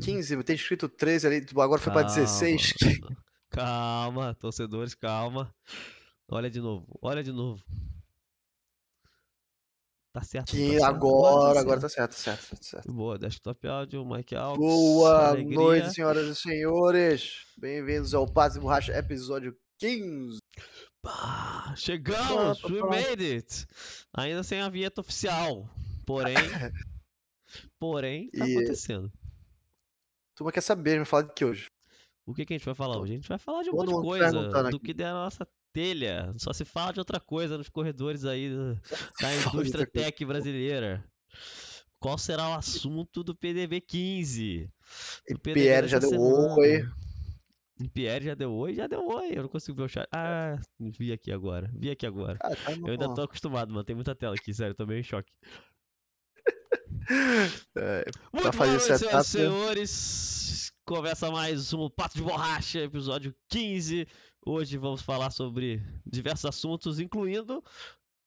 15, tem escrito 13 ali, agora foi pra 16. Calma, torcedores, calma. Olha de novo, olha de novo. Tá certo. Que tá agora, certo. agora tá certo, tá certo, tá certo. Boa, desktop áudio, Mike Alves. Boa alegria. noite, senhoras e senhores. Bem-vindos ao Paz e Borracha, episódio 15. Pá, chegamos, we made it. Ainda sem a vinheta oficial. Porém, porém, tá E- acontecendo. Turma quer saber, me falar de que hoje? O que, que a gente vai falar hoje? A gente vai falar de um Todo monte de coisa, do que der na nossa telha. Só se fala de outra coisa nos corredores aí da, indústria tech brasileira. Qual será o assunto do PDB 15? E Do PDB Pierre já deu oi. Pierre já deu oi? Já deu oi. Eu não consigo ver o chat. Ah, vi aqui agora. Vi aqui agora. Ah, tá Eu ainda tô acostumado, mano. Tem muita tela aqui, sério. Tô meio em choque. É, Muito boa noite, setup, senhoras e senhores. Começa mais um Pato de Borracha, episódio 15. Hoje vamos falar sobre diversos assuntos, incluindo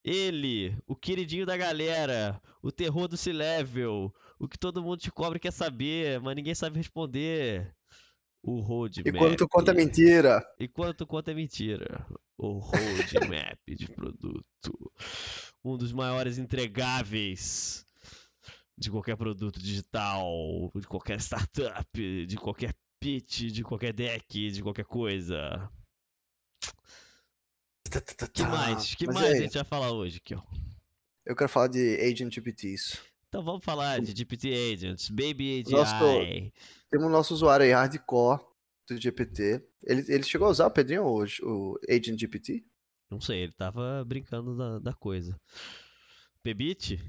ele, o queridinho da galera, o terror do C-Level, o que todo mundo te cobra e quer saber, mas ninguém sabe responder. O roadmap. E quando tu conta mentira? E quando tu conta é mentira. O roadmap de produto. Um dos maiores entregáveis de qualquer produto digital, de qualquer startup, de qualquer pitch, de qualquer deck, de qualquer coisa. que mais? Que Mas mais e a gente vai falar hoje ó? Eu quero falar de Agent GPTs. Então vamos falar de GPT Agents, Baby AGI. Nosso- Temos o nosso usuário aí, hardcore do GPT. Ele, ele chegou a usar, Pedrinho, o, o Agent GPT? Não sei, ele tava brincando da, da coisa. Pebit?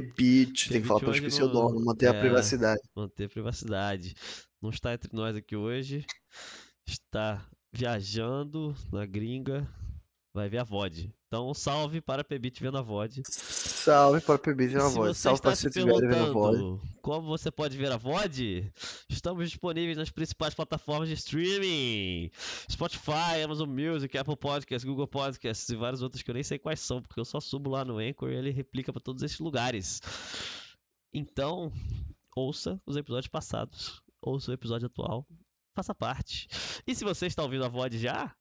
Pebit, tem que falar hoje esquecer não- o dono, manter a é. privacidade. manter privacidade. Não está entre nós aqui hoje. Está viajando na gringa. Vai ver a VOD. Então, salve para Pebit vendo a VOD. Salve para Pebit Se voz. você Salve para se vendo a perguntando como você pode ver a VOD, estamos disponíveis nas principais plataformas de streaming: Spotify, Amazon Music, Apple Podcasts, Google Podcasts e vários outros que eu nem sei quais são, porque eu só subo lá no Anchor e ele replica para todos esses lugares. Então, ouça os episódios passados, ouça o episódio atual, faça parte. E se você está ouvindo a VOD já,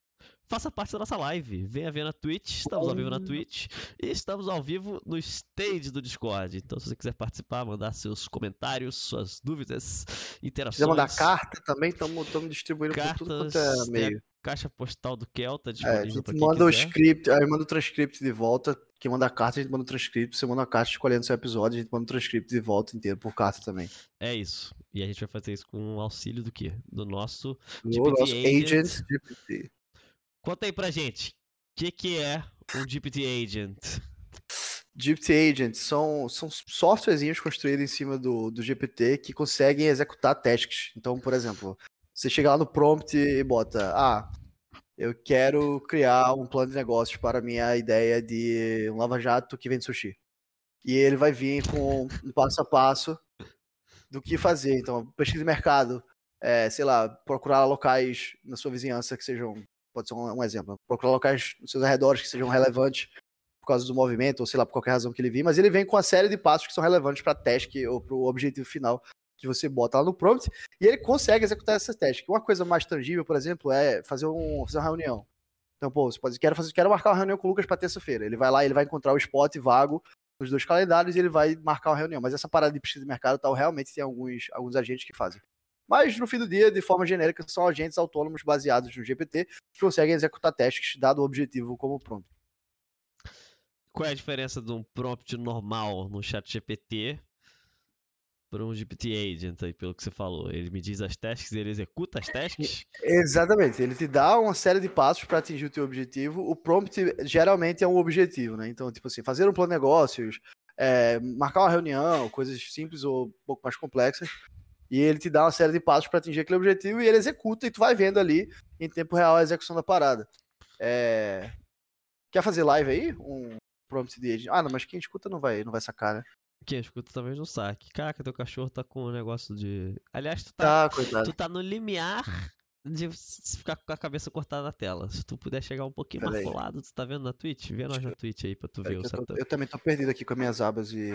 faça parte da nossa live. Venha ver na Twitch, estamos ao vivo na Twitch e estamos ao vivo no stage do Discord. Então, se você quiser participar, mandar seus comentários, suas dúvidas, interações. quiser mandar carta também, estamos distribuindo por tudo quanto é Cartas, meio. Caixa postal do Kelta É, a gente manda o quiser. script, aí manda o transcript de volta. Quem manda a carta, a gente manda o transcript. Você manda a carta escolhendo seu episódio, a gente manda o transcript de volta inteiro por carta também. É isso. E a gente vai fazer isso com o auxílio do quê? Do nosso O GPT nosso Agent. Agent GPT. Conta aí pra gente. O que, que é um GPT Agent? GPT Agent são, são softwarezinhos construídos em cima do, do GPT que conseguem executar tasks. Então, por exemplo, você chega lá no prompt e bota: Ah, eu quero criar um plano de negócios para minha ideia de um lava-jato que vende sushi. E ele vai vir com um passo a passo do que fazer. Então, pesquisa de mercado, é, sei lá, procurar locais na sua vizinhança que sejam. Pode ser um, um exemplo. Procurar locais nos seus arredores que sejam relevantes por causa do movimento, ou sei lá, por qualquer razão que ele vir, mas ele vem com uma série de passos que são relevantes para a task ou para o objetivo final que você bota lá no prompt, e ele consegue executar essa task. Uma coisa mais tangível, por exemplo, é fazer, um, fazer uma reunião. Então, pô, você pode quero, fazer, quero marcar uma reunião com o Lucas para terça-feira. Ele vai lá, ele vai encontrar o spot vago nos dois calendários e ele vai marcar uma reunião. Mas essa parada de pesquisa de mercado tal, realmente tem alguns, alguns agentes que fazem. Mas no fim do dia, de forma genérica, são agentes autônomos baseados no GPT que conseguem executar tasks dado o objetivo como prompt. Qual é a diferença de um prompt normal no chat GPT para um GPT Agent aí, pelo que você falou? Ele me diz as tasks ele executa as tasks? Exatamente, ele te dá uma série de passos para atingir o teu objetivo. O prompt geralmente é um objetivo, né? Então, tipo assim, fazer um plano de negócios, é, marcar uma reunião, coisas simples ou um pouco mais complexas. E ele te dá uma série de passos para atingir aquele objetivo e ele executa e tu vai vendo ali em tempo real a execução da parada. É, Quer fazer live aí? Um prompt de agent? Ah, não, mas quem escuta não vai, não vai sacar, né? Quem escuta talvez não saque. Caraca, teu cachorro tá com um negócio de. Aliás, tu tá, Tá, tu tá no limiar de ficar com a cabeça cortada na tela. Se tu puder chegar um pouquinho Pera mais pro lado, tu tá vendo na Twitch? Vê nós na Twitch aí pra tu É ver o eu, tô- eu também tô perdido aqui com as minhas abas e.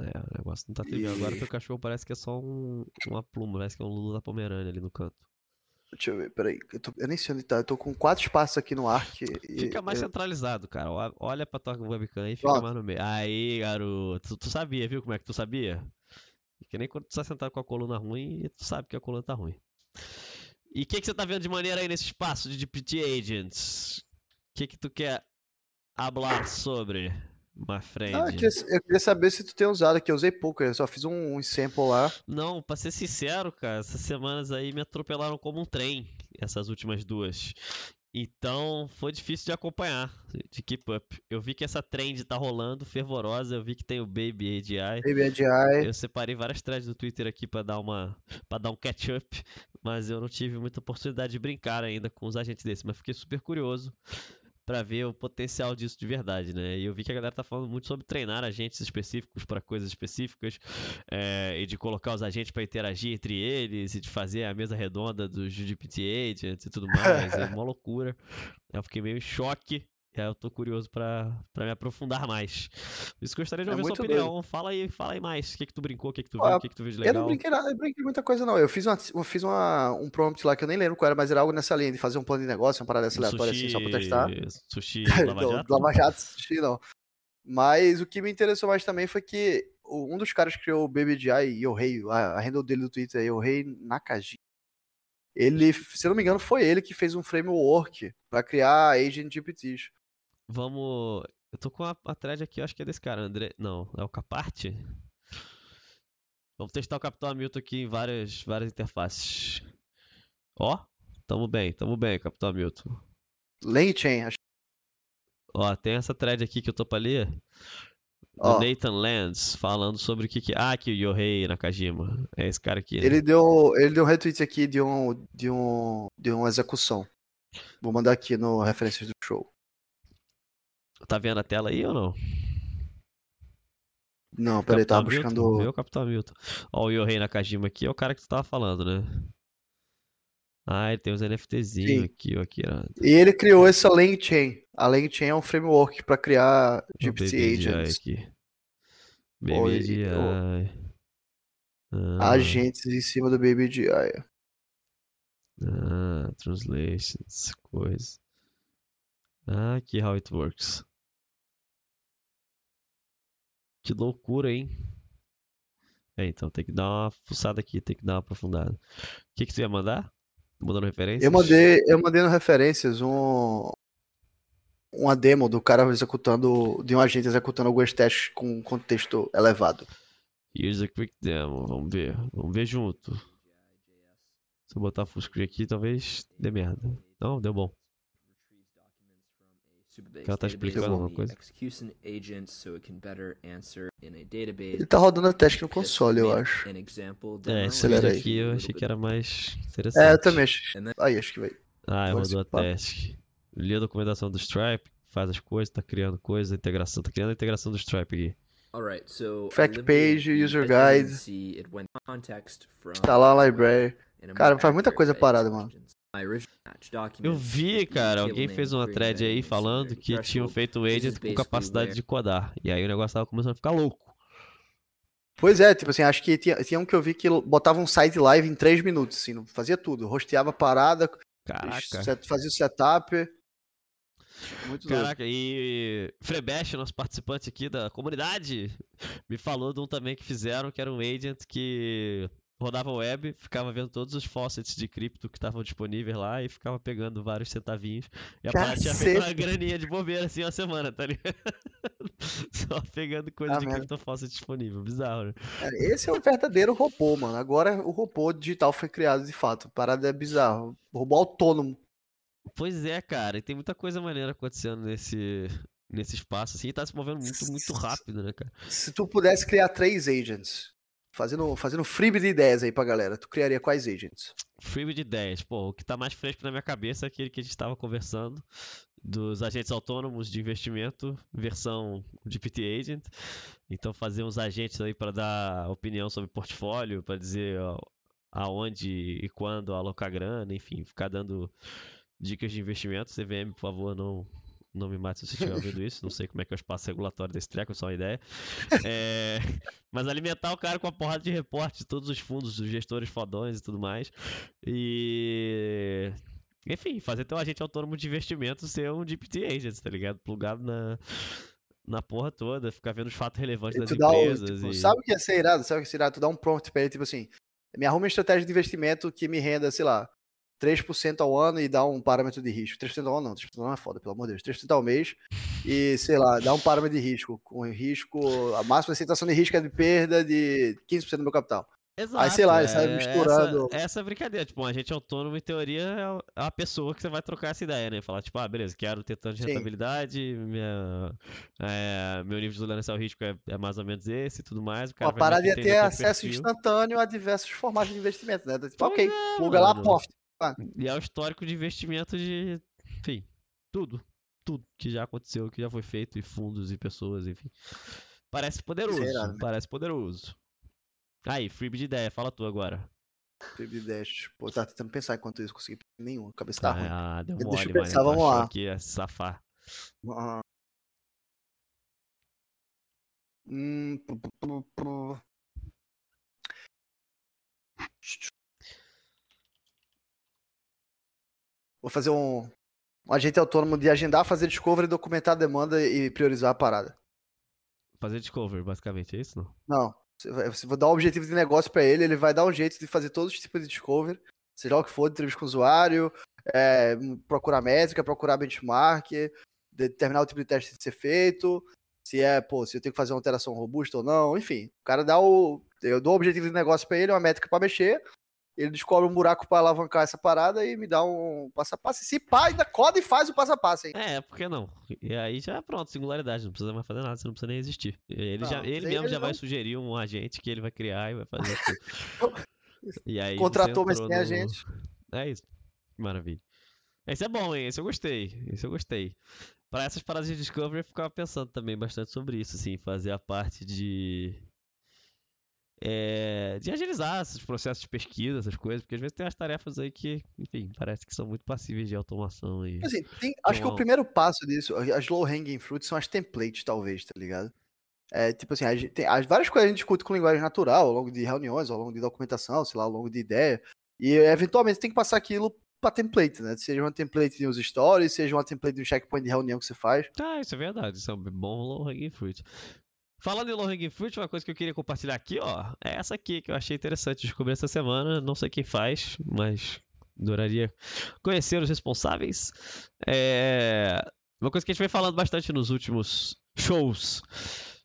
É, o negócio não tá trivial. Agora E- teu cachorro parece que é só um, uma pluma, parece que é um Lula da Pomerânia ali no canto. Deixa eu ver, peraí. Eu, tô- eu nem sei onde tá. Eu tô com quatro espaços aqui no Arc. E, Fica mais eu- centralizado, cara. Olha pra tua webcam e fica Pronto. mais no meio. Aí, garoto. Tu, tu sabia, viu como é que tu sabia? Que nem quando tu tá sentado com a coluna ruim, tu sabe que a coluna tá ruim. E o que, que você tá vendo de maneira aí nesse espaço de GPT Agents? O que, que tu quer hablar sobre, friend? Ah, eu, queria, saber se tu tem usado aqui. Eu usei pouco, eu só fiz um, um sample lá. Não, pra ser sincero, cara, essas semanas aí me atropelaram como um trem, essas últimas duas. Então foi difícil de acompanhar, de keep up. Eu vi que essa trend tá rolando, fervorosa. Eu vi que tem o Baby AGI. Baby AGI. Eu separei várias threads do Twitter aqui pra dar uma, para dar um catch up, mas eu não tive muita oportunidade de brincar ainda com os agentes desses, mas fiquei super curioso pra ver o potencial disso de verdade, né? E eu vi que a galera tá falando muito sobre treinar agentes específicos pra coisas específicas é, e de colocar os agentes pra interagir entre eles e de fazer a mesa redonda dos GPT agents e tudo mais. É uma loucura. Eu fiquei meio em choque. E aí eu tô curioso pra, pra me aprofundar mais. Isso eu gostaria de É ouvir sua muito opinião. Fala aí, fala aí mais. O que que tu brincou, o que que tu Ah, viu, o que que tu viu de Eu legal? não brinquei nada, eu brinquei muita coisa, não. Eu fiz, uma, eu fiz uma, um prompt lá que eu nem lembro qual era, mas era algo nessa linha de fazer um plano de negócio, uma parada dessa Um aleatória assim, só pra testar. Sushi Lava Jato? Lava Jato, sushi, não. Mas o que me interessou mais também foi que o- um dos caras que criou o BBGI, Yohei, a, a handle dele do Twitter é Yohei Nakaji. Ele, se eu não me engano, foi ele que fez um framework pra criar agent GPTs. Vamos. Eu tô com a, a thread aqui, eu acho que é desse cara, André. Não, é o Caparte? Vamos testar o Capitão Hamilton aqui em várias, várias interfaces. Ó, tamo bem, tamo bem, Capitão Hamilton. Langchain, acho Ó, tem essa thread aqui que eu tô pra ler. Do Ó. Nathan Lands, falando sobre o que que. Ah, que o Yohei Nakajima. É esse cara aqui. né? Ele deu, ele deu um retweet aqui de um, de um, de uma execução. Vou mandar aqui no referências do show. Tá vendo a tela aí ou não? Não, peraí, tava Hamilton? buscando. O Capitão Hamilton. Ó, o Yohei Nakajima aqui é o cara que tu tava falando, né? Ah, ele tem uns NFTzinhos aqui, ó, aqui, ó. E ele criou essa LangChain. A LangChain é um framework para criar GPT agents. aqui. Ô. Ah, Agentes em cima do BBGI. ah, translations, coisa. Ah, aqui how it works. Que loucura, hein? É, então tem que dar uma fuçada aqui, tem que dar uma aprofundada. O que que tu ia mandar? Mandando referências? Eu mandei, eu mandei no referências um uma demo do cara executando, de um agente executando alguns testes com contexto elevado. Here's a quick demo. Vamos ver. Vamos ver junto. Se eu botar full screen aqui, talvez dê merda. Não, deu bom. Ela tá explicando alguma coisa? Ele tá rodando a teste no console, eu acho. É, esse Acelera aí. aqui eu achei que era mais interessante. É, eu também acho. Aí, acho que vai. Ah, rodou a teste. Li a documentação do Stripe, faz as coisas, tá criando coisas, integração, tá criando a integração do Stripe aqui. Fact page, user guide, Instalar a library. Cara, faz muita coisa parada, mano. Eu vi, cara, alguém fez uma thread aí falando que tinham feito um agent com capacidade de codar. E aí o negócio tava começando a ficar louco. Pois é, tipo assim, acho que tinha, tinha um que eu vi que botava um site live em 3 minutos, assim, fazia tudo. Rosteava parada, Caraca. set- fazia o setup. Muito doido. Caraca, e Frebesh, nosso participante aqui da comunidade, me falou de um também que fizeram, que era um agent que rodava web, ficava vendo todos os faucets de cripto que estavam disponíveis lá e ficava pegando vários centavinhos. E a parada tinha feito uma graninha de bobeira assim uma semana, tá ligado? Só pegando coisa Ah, de merda. cripto faucet disponível. Bizarro, né? Cara, Esse é o verdadeiro robô, mano. Agora o robô digital foi criado de fato. A parada é bizarro. Robô autônomo. Pois é, cara, e tem muita coisa maneira acontecendo nesse, nesse espaço, assim, e tá se movendo muito, muito rápido, né, cara? Se tu pudesse criar três agents, fazendo, fazendo freebie de ideias aí pra galera, tu criaria quais agents? Freebie de 10. Pô, o que tá mais fresco na minha cabeça é aquele que a gente tava conversando dos agentes autônomos de investimento, versão GPT Agent. Então fazer uns agentes aí para dar opinião sobre portfólio, para dizer aonde e quando alocar grana, enfim, ficar dando dicas de investimento. CVM, por favor, não não me mate se você estiver ouvindo isso, não sei como é que é o espaço regulatório desse treco, só uma ideia. É, mas alimentar o cara com a porrada de reporte de todos os fundos, dos gestores fodões e tudo mais. E. Enfim, fazer teu agente autônomo de investimento ser um DPT agent, tá ligado? Plugado na, na porra toda, ficar vendo os fatos relevantes das empresas. O, tipo, e... Sabe o que ia ser irado? Sabe o que ia ser irado? Tu dá um prompt pra ele, tipo assim, me arruma uma estratégia de investimento que me renda, sei lá, 3% ao ano e dá um parâmetro de risco. 3% ao ano não, 3% ao ano é foda, pelo amor de Deus. 3% ao mês e, sei lá, dá um parâmetro de risco. Com risco, a máxima aceitação de risco é de perda de 15% do meu capital. Exato, Aí, sei lá, ele é, sai misturando. Essa, essa é brincadeira. Tipo, um agente autônomo, em teoria, é a pessoa que você vai trocar essa ideia, né? Falar, tipo, ah, beleza, quero ter tanto de Sim. rentabilidade, minha, é, meu nível de tolerância ao risco é, é mais ou menos esse e tudo mais. O cara Uma parada ter acesso instantâneo a diversos formatos de investimento, né? Tipo, Pois ok, é, pluga lá, mano. Pof. E é o histórico de investimento de. Enfim, tudo. Tudo que já aconteceu, que já foi feito, e fundos e pessoas, enfim. Parece poderoso. irado, né? Parece poderoso. Aí, freebie de ideia, fala tu agora. Teve dash. Pô, tá tentando pensar enquanto isso, consegui nenhum. A cabeça tá ruim. Ah, deu Deixa mole, eu mano. pensar, vamos achou lá. que ia se safar. Ah. Hum, pu- pu- pu- Vou fazer um, um agente autônomo de agendar, fazer discovery, documentar a demanda e priorizar a parada. Fazer discover, basicamente, é isso não? Não, você vai, dar um objetivo de negócio pra ele, ele vai dar um jeito de fazer todos os tipos de discovery, seja o que for, entrevista com o usuário, é, procurar métrica, procurar benchmark, determinar o tipo de teste a ser feito, se é, pô, se eu tenho que fazer uma alteração robusta ou não, enfim. O cara dá o. Eu dou o objetivo de negócio pra ele, uma métrica pra mexer, ele descobre um buraco pra alavancar essa parada e me dá um passo a passo. Se pá, ainda coda e faz o passo a passo, hein? É, por que não? E aí já é pronto, singularidade, não precisa mais fazer nada, você não precisa nem existir. Ele, já, Não, ele aí mesmo ele já vai não- sugerir um agente que ele vai criar e vai fazer tudo. E aí Contratou, mas tem no- agente. É isso. Maravilha. Esse é bom, hein? Esse eu gostei. Esse eu gostei. Para essas paradas de Discovery, eu ficava pensando também bastante sobre isso, assim, fazer a parte de. É, de agilizar esses processos de pesquisa, essas coisas, porque às vezes tem umas tarefas aí que, enfim, parece que são muito passíveis de automação e. Assim, tem- acho que o primeiro passo disso, as low hanging fruits são as templates, talvez, tá ligado? É, tipo assim, tem as várias coisas a gente discute com linguagem natural, ao longo de reuniões, ao longo de documentação, sei lá, ao longo de ideia. E eventualmente tem que passar aquilo pra template, né? Seja uma template de uns stories, seja uma template de um checkpoint de reunião que você faz. Ah, isso é verdade. Isso é um bom low hanging fruit. Falando em low hanging fruit, uma coisa que eu queria compartilhar aqui, ó, é essa aqui que eu achei interessante descobrir essa semana. Não sei quem faz, mas adoraria conhecer os responsáveis. É uma coisa que a gente vem falando bastante nos últimos shows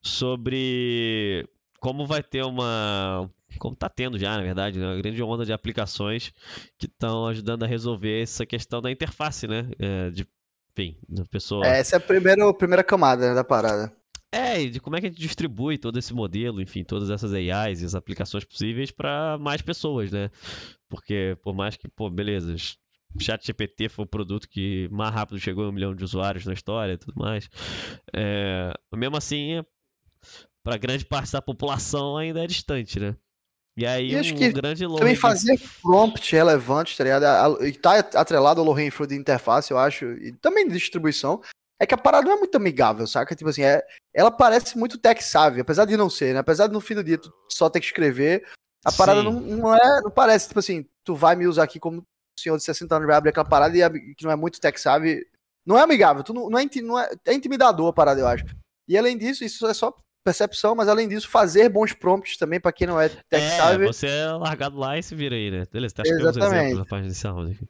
sobre como vai ter uma. Como tá tendo já, na verdade, né, uma grande onda de aplicações que estão ajudando a resolver essa questão da interface, né? é, de, enfim, da pessoa. É, essa é a primeira, a primeira camada né, da parada. É, e de como é que a gente distribui todo esse modelo, enfim, todas essas AIs e as aplicações possíveis para mais pessoas, né? Porque por mais que, pô, beleza, ChatGPT foi o produto que mais rápido chegou a um milhão de usuários na história e tudo mais, é, mesmo assim, para grande parte da população ainda é distante, né? E aí E acho um que grande low Também fazer prompt relevante, tá ligado? E tá atrelado ao low hanging fruit de interface, eu acho, e também de distribuição. É que a parada não é muito amigável, saca? Tipo assim, é, ela parece muito tech savvy, apesar de não ser, né? Apesar de no fim do dia tu só ter que escrever, a parada Sim. não, não é, não parece, tipo assim, tu vai me usar aqui como um senhor de 60 anos vai abrir aquela parada e é- que não é muito tech savvy. Não é amigável, tu não, não, é, não é, é intimidador a parada, eu acho. E além disso, isso é só percepção, mas além disso, fazer bons prompts também, pra quem não é tech É, você é largado lá e se vira aí, né? Beleza, tá uns Exatamente. exemplos na página enfim.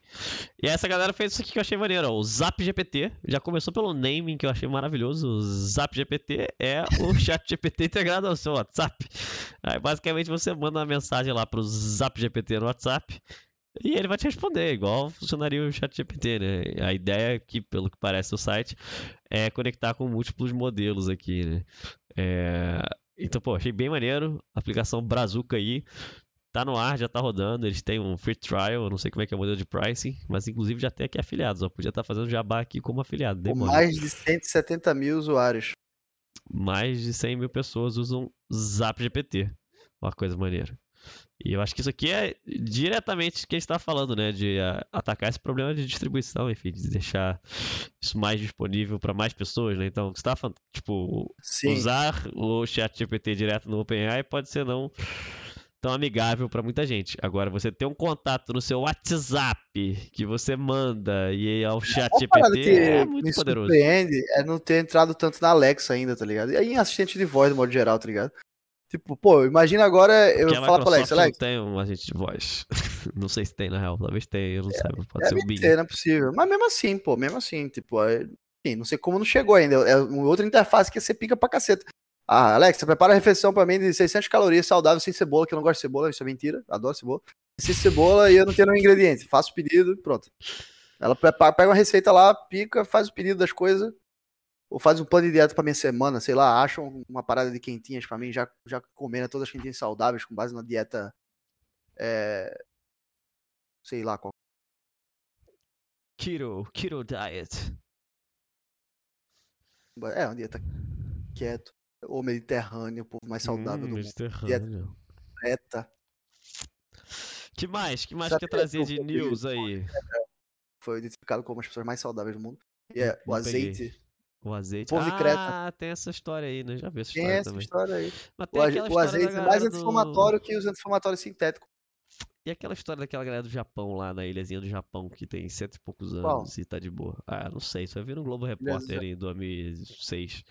E essa galera fez isso aqui que eu achei maneiro, ó, o Zap GPT. Já começou pelo naming que eu achei maravilhoso. O Zap GPT é o chat GPT integrado ao seu WhatsApp. Aí basicamente você manda uma mensagem lá pro Zap GPT no WhatsApp. E ele vai te responder, igual funcionaria o chat GPT, né? A ideia que, pelo que parece no site, é conectar com múltiplos modelos aqui, né? É, Então, pô, achei bem maneiro. Aplicação Brazuca aí. Tá no ar, já tá rodando. Eles têm um free trial. Eu não sei como é que é o modelo de pricing. Mas inclusive já tem aqui afiliados. Ó. Podia estar fazendo jabá aqui como afiliado. Com mais de 170 mil usuários. Mais de 100 mil pessoas usam Zap GPT. Uma coisa maneira. E eu acho que isso aqui é diretamente que a gente está falando, né? De uh, atacar esse problema de distribuição, enfim, de deixar isso mais disponível para mais pessoas, né? Então, você está falando, tipo, Sim. usar o chat GPT direto no OpenAI pode ser não tão amigável para muita gente. Agora, você ter um contato no seu WhatsApp que você manda e ao chat GPT é muito me poderoso. é não ter entrado tanto na Alexa ainda, tá ligado? E aí em assistente de voz, de modo geral, tá ligado? Tipo, pô, imagina agora eu Porque falar pra Alexa, Alexa. não tem um agente de voz. não sei se tem na real, talvez tenha, eu não é, sei, pode ser o Bing. Ter, não é possível. Mas mesmo assim, pô, mesmo assim, tipo, é... Enfim, não sei como não chegou ainda. É uma outra interface que você pica pra caceta. Ah, Alexa, prepara a refeição pra mim de 600 calorias saudável sem cebola, que eu não gosto de cebola, isso é mentira, adoro cebola. Sem cebola e eu não tenho nenhum ingrediente. Faço o pedido, pronto. Ela prepara, pega uma receita lá, pica, faz o pedido das coisas, ou faz um plano de dieta pra minha semana, sei lá, acham uma parada de quentinhas pra mim, já, já comendo todas as quentinhas saudáveis com base na dieta. É, sei lá qual. Keto, keto diet. É, uma dieta quieto ou Mediterrâneo, o povo mais saudável hum, do Mediterrâneo. Dieta Que mais? Que mais Sabe quer trazer de news aí? Foi identificado como as pessoas mais saudáveis do mundo. E é o azeite. O azeite. Povo ah, tem essa história aí, né? Já vi essa história tem essa também. história aí. o, o azeite é mais anti-inflamatório do... que os anti-inflamatórios sintéticos. E aquela história daquela galera do Japão lá, na ilhazinha do Japão, que tem cento e poucos anos Qual? e tá de boa. Ah, não sei, só vi no Globo Repórter em 2006.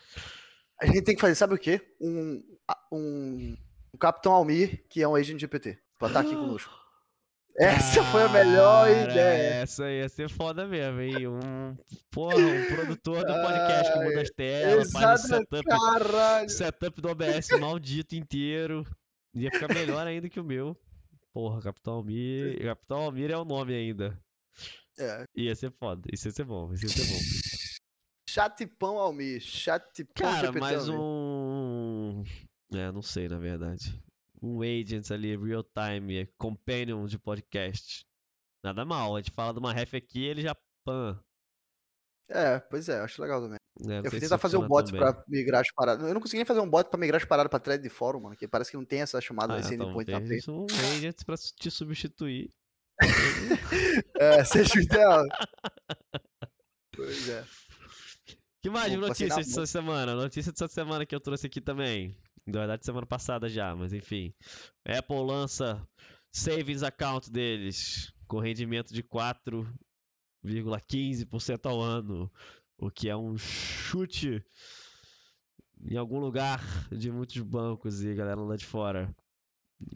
A gente tem que fazer, sabe o quê? Um, um, um Capitão Almir, que é um agent GPT, pra estar aqui conosco. Essa foi a melhor ideia. Essa ia ser foda mesmo, hein? Um, porra, um produtor do podcast com muda as telas, faz o setup, caralho. setup do OBS maldito inteiro. Ia ficar melhor ainda que o meu. Porra, Capitão Almir. Capitão Almir é o nome ainda. É. Ia ser foda. Isso ia ser bom. Isso ia ser bom. Chatipão Almir, Chatipão Cara, mais um. É, não sei, na verdade. Um agent ali, real time, companion de podcast. Nada mal, a gente fala de uma ref aqui ele já pan. É, pois é, acho legal também. É, eu fui tentar fazer um bot também. pra migrar as paradas. Eu não consegui nem fazer um bot pra migrar as paradas pra thread de fórum, mano. Que parece que não tem essa chamada ah, nesse então, endpoint tem um agent pra te substituir. é, seja o ideal. pois é que mais de notícias dessa semana? Notícia dessa semana que eu trouxe aqui também. Na verdade, semana passada já, mas enfim. Apple lança Savings Account deles com rendimento de 4,15% ao ano, o que é um chute em algum lugar de muitos bancos e galera lá de fora.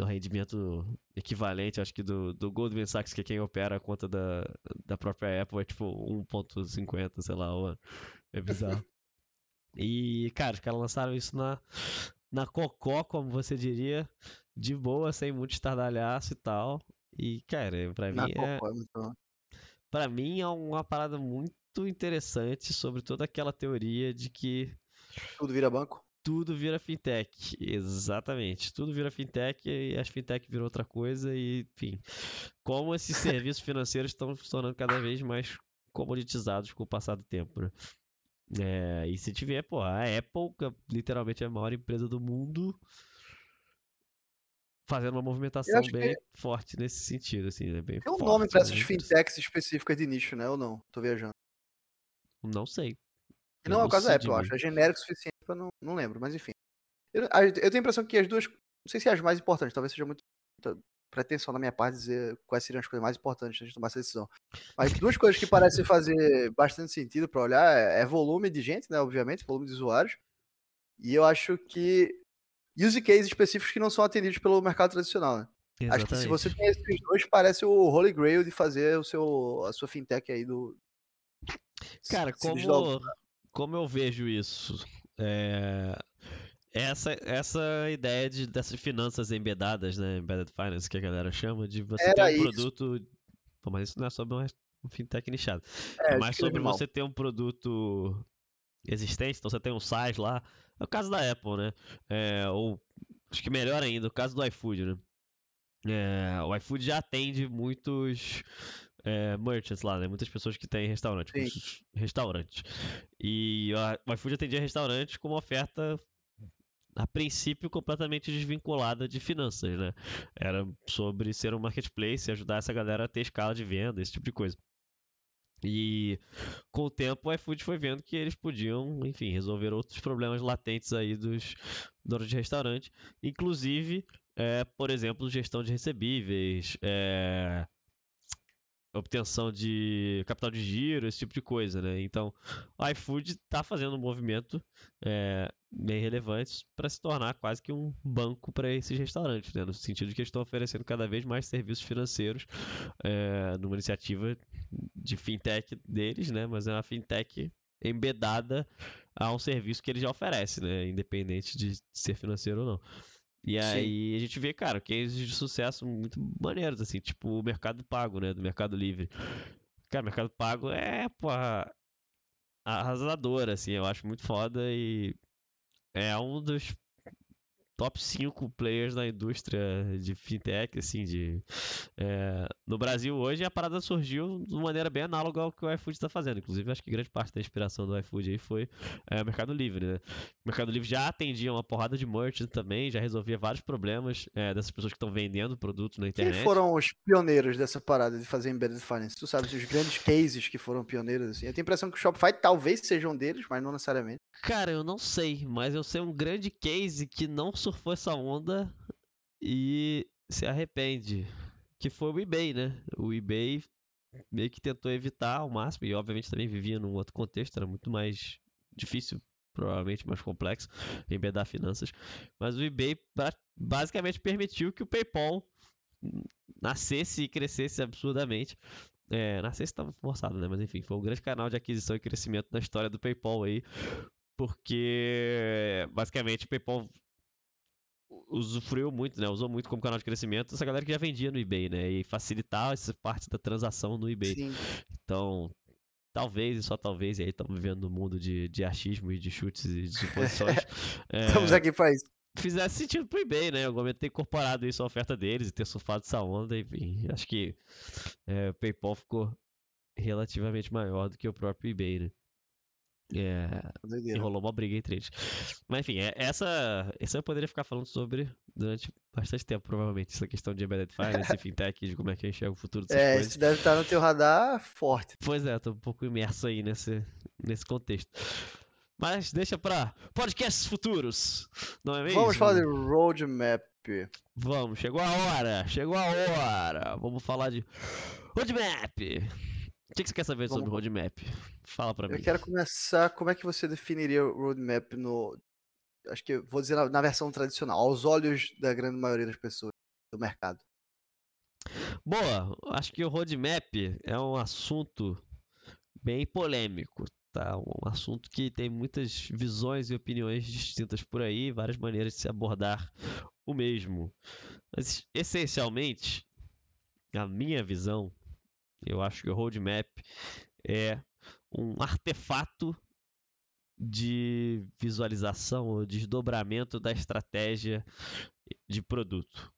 O rendimento equivalente, acho que do, do Goldman Sachs, que é quem opera a conta da, da própria Apple, é tipo 1,50, sei lá. É bizarro. E, cara, os caras lançaram isso na, na cocó, como você diria, de boa, sem muito estardalhaço e tal. E, cara, pra na mim é. Então. Pra mim é uma parada muito interessante sobre toda aquela teoria de que. Tudo vira banco? Tudo vira fintech, exatamente. Tudo vira fintech e as fintech virou outra coisa e, enfim. Como esses serviços financeiros estão se tornando cada vez mais comoditizados com o passar do tempo, né? É, e se tiver, pô, a Apple, que é literalmente é a maior empresa do mundo, fazendo uma movimentação bem que... forte nesse sentido, assim, né? Bem Tem um forte, nome para essas fintechs específicas de nicho, né? Ou não? Tô viajando. Não sei. Não, é o caso da Apple, eu acho. É genérico o suficiente pra não, não lembro, mas enfim. Eu, eu tenho a impressão que as duas, não sei se é as mais importantes, talvez seja muito, pretensão da minha parte dizer quais seriam as coisas mais importantes antes de tomar essa decisão. Mas duas coisas que parecem fazer bastante sentido para olhar é, é, volume de gente, né? Obviamente, volume de usuários. E eu acho que use cases específicos que não são atendidos pelo mercado tradicional, né? Exatamente. Acho que se você tem esses dois, parece o Holy Grail de fazer o seu, a sua fintech aí do. Cara, como, como eu vejo isso? É essa, essa ideia de, dessas finanças embedadas, né? Embedded Finance, que a galera chama, de você Era ter um isso. produto. Pô, mas isso não é sobre um fintech nichado. É, é mais sobre você ter um produto existente, então você tem um SaaS lá. É o caso da Apple, né? É, ou acho que melhor ainda, o caso do iFood, né? É, o iFood já atende muitos é, merchants lá, né? Muitas pessoas que têm restaurante, restaurantes. E o iFood atendia restaurantes com uma oferta a princípio completamente desvinculada de finanças, né? Era sobre ser um marketplace e ajudar essa galera a ter escala de venda, esse tipo de coisa. E com o tempo o iFood foi vendo que eles podiam, enfim, resolver outros problemas latentes aí dos donos de restaurante, inclusive, é, por exemplo, gestão de recebíveis, é, obtenção de capital de giro, esse tipo de coisa, né? Então, o iFood está fazendo um movimento é, bem relevante para se tornar quase que um banco para esses restaurantes, né? No sentido de que eles estão oferecendo cada vez mais serviços financeiros é, numa iniciativa de fintech deles, né? Mas é uma fintech embedada a um serviço que eles já oferecem, né? Independente de ser financeiro ou não. E aí Sim. a gente vê, cara, cases de sucesso muito maneiros, assim, tipo o Mercado Pago, né? Do Mercado Livre. Cara, o Mercado Pago é, pô, arrasador, assim, eu acho muito foda e é um dos top 5 players na indústria de fintech, assim, de... É, no Brasil hoje a parada surgiu de uma maneira bem análoga ao que o iFood está fazendo. Inclusive, acho que grande parte da inspiração do iFood aí foi é, o Mercado Livre, né? O Mercado Livre já atendia uma porrada de merchants também, já resolvia vários problemas é, dessas pessoas que estão vendendo produtos na internet. Quem foram os pioneiros dessa parada de fazer embedded finance? Tu sabe, os grandes cases que foram pioneiros, assim. Eu tenho a impressão que o Shopify talvez seja um deles, mas não necessariamente. Cara, eu não sei, mas eu sei um grande case que não surfou essa onda e se arrepende. Que foi o eBay, né? O eBay meio que tentou evitar ao máximo, e obviamente também vivia num outro contexto, era muito mais difícil, provavelmente mais complexo, embedar finanças. Mas o eBay basicamente permitiu que o PayPal nascesse e crescesse absurdamente. É, nascesse estava forçado, né? Mas enfim, foi um grande canal de aquisição e crescimento na história do PayPal aí, porque basicamente o PayPal usufruiu muito, né? Usou muito como canal de crescimento essa galera que já vendia no eBay, né? E facilitar essa parte da transação no eBay. Sim. Então, talvez e só talvez, e aí estamos vivendo no mundo de, de achismo e de chutes e de suposições. é, Estamos aqui para isso. Fizesse sentido pro eBay, né? O momento ter incorporado isso à oferta deles e ter surfado essa onda, enfim. Acho que é, o PayPal ficou relativamente maior do que o próprio eBay, né? É, rolou uma briga entre eles. Mas enfim, é, essa, essa eu poderia ficar falando sobre durante bastante tempo, provavelmente. Essa questão de embedded finance e fintech, de como é que enxerga o futuro dessas é, coisas. Isso deve estar no teu radar forte. Pois é, tô um pouco imerso aí nesse, nesse contexto. Mas deixa pra podcasts futuros, não é mesmo? Vamos falar de roadmap. Vamos, chegou a hora, chegou a hora. Vamos falar de roadmap. O que, que você quer saber Vamos... sobre roadmap? Fala pra mim. Eu quero começar. Como é que você definiria o roadmap no. Acho que vou dizer na, na versão tradicional, aos olhos da grande maioria das pessoas do mercado. Boa, acho que o roadmap é um assunto bem polêmico, tá? Um assunto que tem muitas visões e opiniões distintas por aí, várias maneiras de se abordar o mesmo. Mas essencialmente, a minha visão eu acho que o roadmap é um artefato de visualização ou desdobramento da estratégia de produto.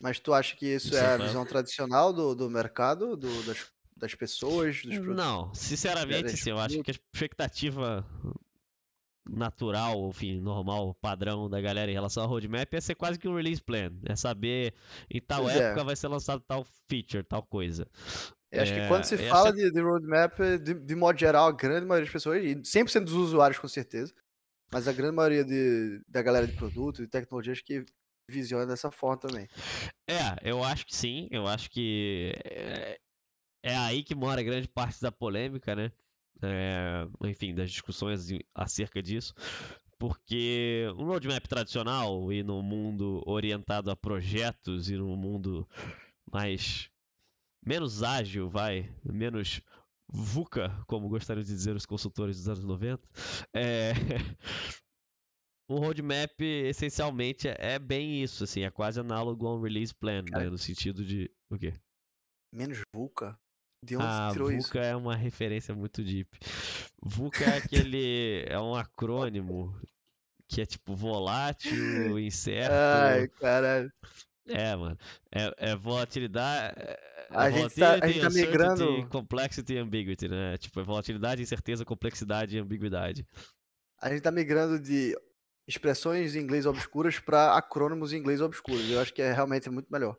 Mas tu acha que isso, é a visão tradicional do, do mercado, do, das, das pessoas? Dos Não, sinceramente, sim, eu acho que a expectativa natural, enfim, normal, padrão da galera em relação ao roadmap é ser quase que um release plan. É saber em tal pois é. época é. vai ser lançado tal feature, tal coisa. Eu acho que é, quando se fala de, de roadmap, de, de, modo geral, a grande maioria das pessoas, e 100% dos usuários com certeza, mas a grande maioria de, da galera de produto e tecnologia, acho que visiona dessa forma também. É, eu acho que sim, eu acho que é, é aí que mora grande parte da polêmica, né? É, enfim, das discussões acerca disso. Porque um roadmap tradicional e no mundo orientado a projetos e no mundo mais menos ágil, vai, menos VUCA, como gostariam de dizer os consultores dos anos 90, é... um roadmap essencialmente é bem isso, assim, é quase análogo a um release plan, né, no sentido de o quê? Menos VUCA? De onde ah, tirou VUCA isso? é uma referência muito deep. VUCA é aquele é um acrônimo que é tipo volátil, incerto. Ai, caralho. É, mano. É, é volatilidade. A, gente tá, a gente tá migrando. Complexity e ambiguity, né? Tipo, é volatilidade, incerteza, complexidade e ambiguidade. A gente tá migrando de expressões em inglês obscuras para acrônimos em inglês obscuros. Eu acho que é realmente muito melhor.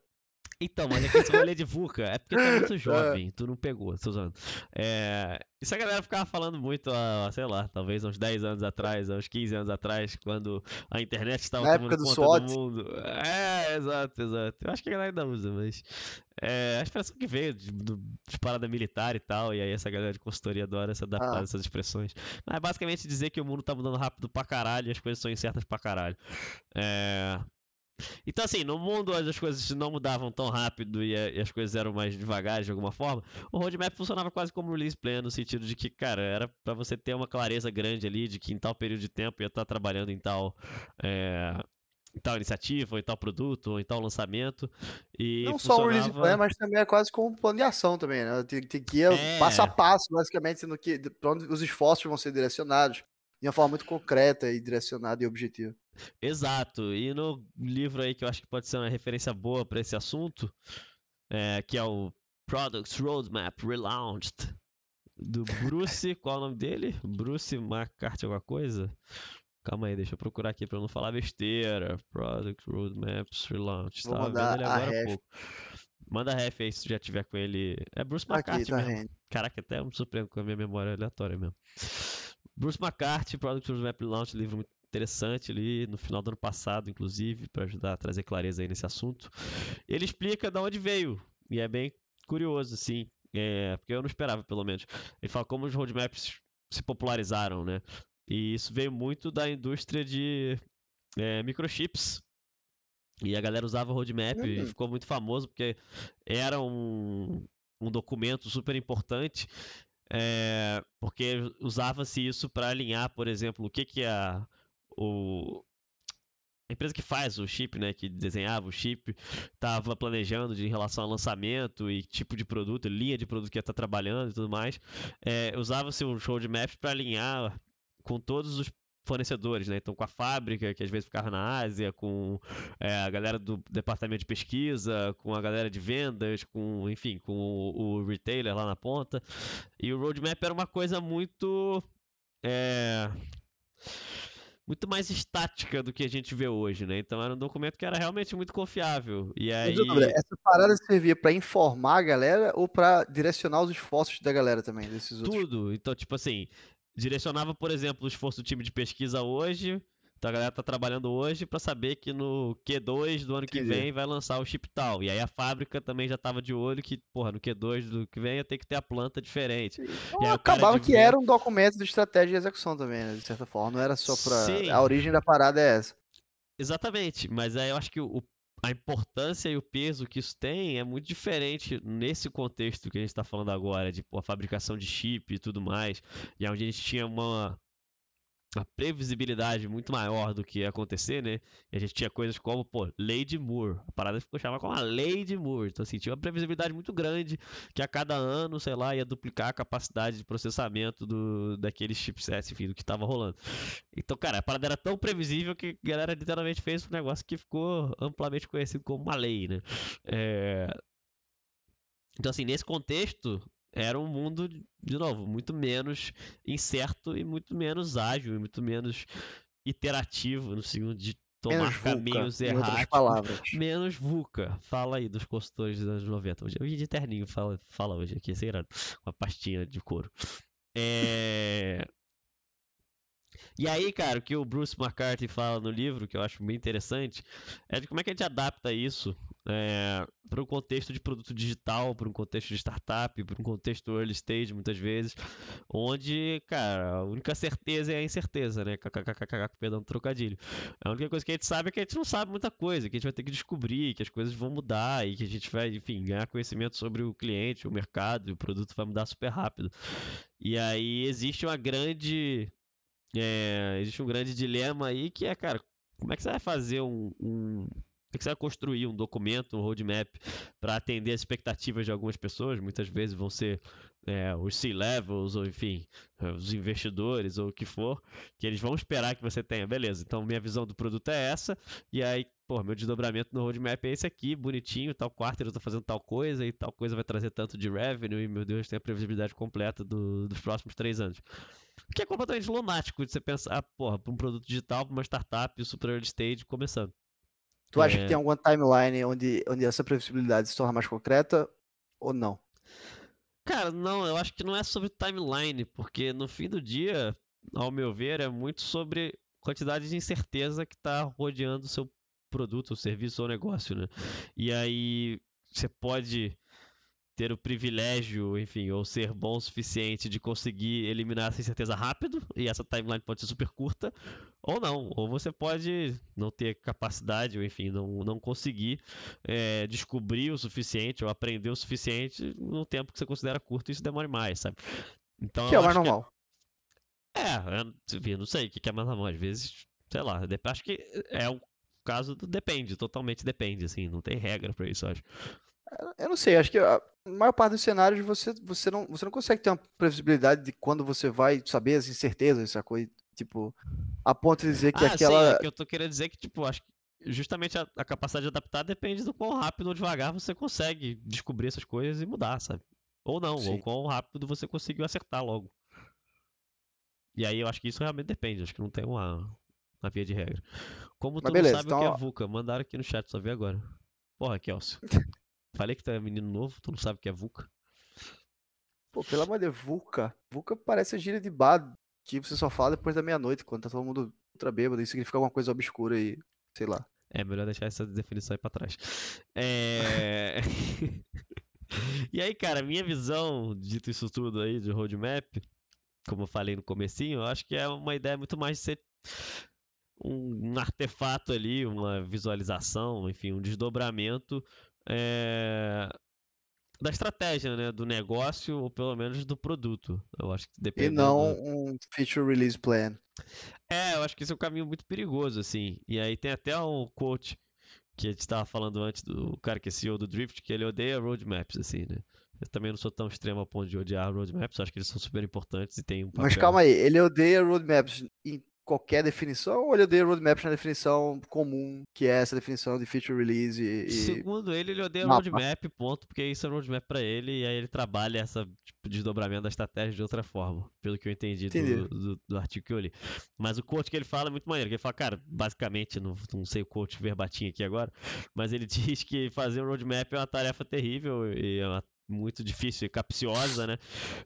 Então, mas é que esse rolê de VUCA é porque tu é muito jovem, tu não pegou, tô usando. É, isso a galera ficava falando muito, há, sei lá, talvez uns 10 anos atrás, uns 15 anos atrás, quando a internet estava Na tomando conta SWOT. do mundo. É, exato, exato. Eu acho que a galera ainda usa, mas. É, a expressão que veio de, de parada militar e tal, e aí essa galera de consultoria adora se adaptar Ah. a essas expressões. Mas é basicamente dizer que o mundo tá mudando rápido pra caralho e as coisas são incertas pra caralho. É. Então, assim, no mundo onde as coisas não mudavam tão rápido e, a- e as coisas eram mais devagares de alguma forma, o roadmap funcionava quase como um release plan, no sentido de que, cara, era pra você ter uma clareza grande ali de que em tal período de tempo ia estar trabalhando em tal. é, em tal iniciativa, ou em tal produto, ou em tal lançamento. E Não só um release funcionava- plan, mas também é quase como um plano de ação também, né? Tem, tem que ir É. passo a passo, basicamente, no que, onde os esforços vão ser direcionados, de uma forma muito concreta e direcionada e objetiva. Exato. E no livro aí que eu acho que pode ser uma referência boa para esse assunto, é, que é o Products Roadmap Relaunched do Bruce, qual é o nome dele? Bruce McCarthy alguma coisa? Calma aí, deixa eu procurar aqui para não falar besteira. Product Roadmaps Relaunched. Vou Tava mandar vendo ele agora há pouco. Manda ref aí se tu já tiver com ele. É Bruce Aqui, McCarthy tá mesmo. Caraca, até me surpreendo com a minha memória aleatória mesmo. Bruce McCarthy, Product Roadmap Launch, livro muito interessante ali, no final do ano passado, inclusive, para ajudar a trazer clareza aí nesse assunto. Ele explica de onde veio, e é bem curioso, assim, é, porque eu não esperava, pelo menos. Ele fala como os roadmaps se popularizaram, né? E isso veio muito da indústria de é, microchips. E a galera usava roadmap e Hum. ficou muito famoso porque era um, um documento super importante, é, porque usava-se isso para alinhar, por exemplo, o que, que a, o, a empresa que faz o chip, né, que desenhava o chip, estava planejando de, em relação ao lançamento e tipo de produto, linha de produto que ia estar trabalhando e tudo mais. É, usava-se um roadmap para alinhar com todos os fornecedores, né? Então com a fábrica, que às vezes ficava na Ásia, com é, a galera do departamento de pesquisa, com a galera de vendas, com, enfim, com o, o retailer lá na ponta. E o roadmap era uma coisa muito é, muito mais estática do que a gente vê hoje, né? Então era um documento que era realmente muito confiável. E aí essa parada servia pra informar a galera ou pra direcionar os esforços da galera também, desses outros? Tudo. Então, tipo assim, direcionava, por exemplo, o esforço do time de pesquisa hoje. Então a galera tá trabalhando hoje pra saber que no Q2 do ano que vem vai lançar o chip tal. E aí a fábrica também já tava de olho que, porra, no Q2 do que vem ia ter que ter a planta diferente. Então, E acabava de que era um documento de estratégia e execução também, né? De certa forma. Não era só pra. Sim. A origem da parada é essa. Exatamente, mas aí eu acho que o, a importância e o peso que isso tem é muito diferente nesse contexto que a gente está falando agora, de pô, a fabricação de chip e tudo mais, e onde a gente tinha uma, uma previsibilidade muito maior do que ia acontecer, né? E a gente tinha coisas como, pô, de Moore. A parada ficou chamada como a de Moore. Então, assim, tinha uma previsibilidade muito grande que a cada ano, sei lá, ia duplicar a capacidade de processamento do, daqueles chipsets, enfim, do que estava rolando. Então, cara, a parada era tão previsível que a galera literalmente fez um negócio que ficou amplamente conhecido como uma lei, né? É, Então, assim, nesse contexto, era um mundo, de novo, muito menos incerto e muito menos ágil, e muito menos iterativo no sentido de tomar Menos VUCA, caminhos outras erráticos. palavras. Menos VUCA. Fala aí dos consultores dos anos 90. Hoje eu vim de terninho, fala, fala hoje aqui, sei lá, com a pastinha de couro. É... E aí, cara, o que o Bruce McCarthy fala no livro, que eu acho bem interessante, é de como é que a gente adapta isso para um contexto de produto digital, para um contexto de startup, para um contexto early stage, muitas vezes, onde, cara, a única certeza é a incerteza, né? KKKKK, perdão, trocadilho. A única coisa que a gente sabe é que a gente não sabe muita coisa, que a gente vai ter que descobrir, que as coisas vão mudar e que a gente vai, enfim, ganhar conhecimento sobre o cliente, o mercado, e o produto vai mudar super rápido. E aí existe uma grande. É, existe um grande dilema aí que é, cara, como é que você vai fazer um, um que você vai construir um documento, um roadmap para atender as expectativas de algumas pessoas, muitas vezes vão ser é, os C-levels, ou enfim, os investidores, ou o que for, que eles vão esperar que você tenha. Beleza, então minha visão do produto é essa, e aí, pô, meu desdobramento no roadmap é esse aqui, bonitinho, tal quarto eu tô fazendo tal coisa, e tal coisa vai trazer tanto de revenue, e meu Deus, tem a previsibilidade completa do, dos próximos três anos. Que é completamente lunático de você pensar, porra, para um produto digital, para uma startup, super early stage, começando. Tu acha é... que tem alguma timeline onde, onde essa previsibilidade se torna mais concreta ou não? Cara, não, eu acho que não é sobre timeline, porque no fim do dia, ao meu ver, é muito sobre quantidade de incerteza que está rodeando o seu produto, o serviço ou negócio, né? E aí você pode ter o privilégio, enfim, ou ser bom o suficiente de conseguir eliminar essa incerteza rápido, e essa timeline pode ser super curta, ou não. Ou você pode não ter capacidade, ou enfim, não, não conseguir é, descobrir o suficiente ou aprender o suficiente no tempo que você considera curto e isso demore mais, sabe? Então, que é o mais normal. É, é, eu não sei o que é mais normal. Às vezes, sei lá, acho que é o caso depende, totalmente depende, assim, não tem regra para isso, acho. Eu não sei, acho que a maior parte dos cenários você, você, não, você não consegue ter uma previsibilidade de quando você vai saber as incertezas, essa coisa, tipo, a ponto de dizer que ah, aquela. Sim, é que eu tô querendo dizer que, tipo, acho que justamente a, a, capacidade de adaptar depende do quão rápido ou devagar você consegue descobrir essas coisas e mudar, sabe? Ou não, sim. ou quão rápido você conseguiu acertar logo. E aí eu acho que isso realmente depende, acho que não tem uma, uma via de regra. Como tu beleza, não sabe então... o que é VUCA, mandaram aqui no chat, só vi agora. Porra, Kelso. Falei que tu é menino novo, tu não sabe o que é VUCA. Pô, pelo amor de Deus, VUCA. VUCA parece a gíria de bar que você só fala depois da meia-noite, quando tá todo mundo ultra bêbado. Isso significa alguma coisa obscura e sei lá. É melhor deixar essa definição aí pra trás. É... e aí, cara, minha visão, dito isso tudo aí, de roadmap, como eu falei no comecinho, eu acho que é uma ideia muito mais de ser um, artefato ali, uma visualização, enfim, um desdobramento é, da estratégia, né, do negócio ou pelo menos do produto. Eu acho que depende. E não um feature release plan. É, eu acho que esse é um caminho muito perigoso, assim. E aí tem até um quote que a gente estava falando antes do cara que é CEO do Drift, que ele odeia roadmaps, assim, né? Eu também não sou tão extremo a ponto de odiar roadmaps, acho que eles são super importantes e tem um papel... Mas calma aí, ele odeia roadmaps qualquer definição ou ele odeia roadmaps na definição comum, que é essa definição de feature release e... Segundo ele, ele odeia Mapa. roadmap, ponto, porque isso é roadmap para ele e aí ele trabalha essa tipo, desdobramento da estratégia de outra forma, pelo que eu entendi do, do, do, artigo que eu li. Mas o quote que ele fala é muito maneiro, que ele fala, cara, basicamente, não, não sei o quote verbatim aqui agora, mas ele diz que fazer um roadmap é uma tarefa terrível e é uma muito difícil e capciosa, né?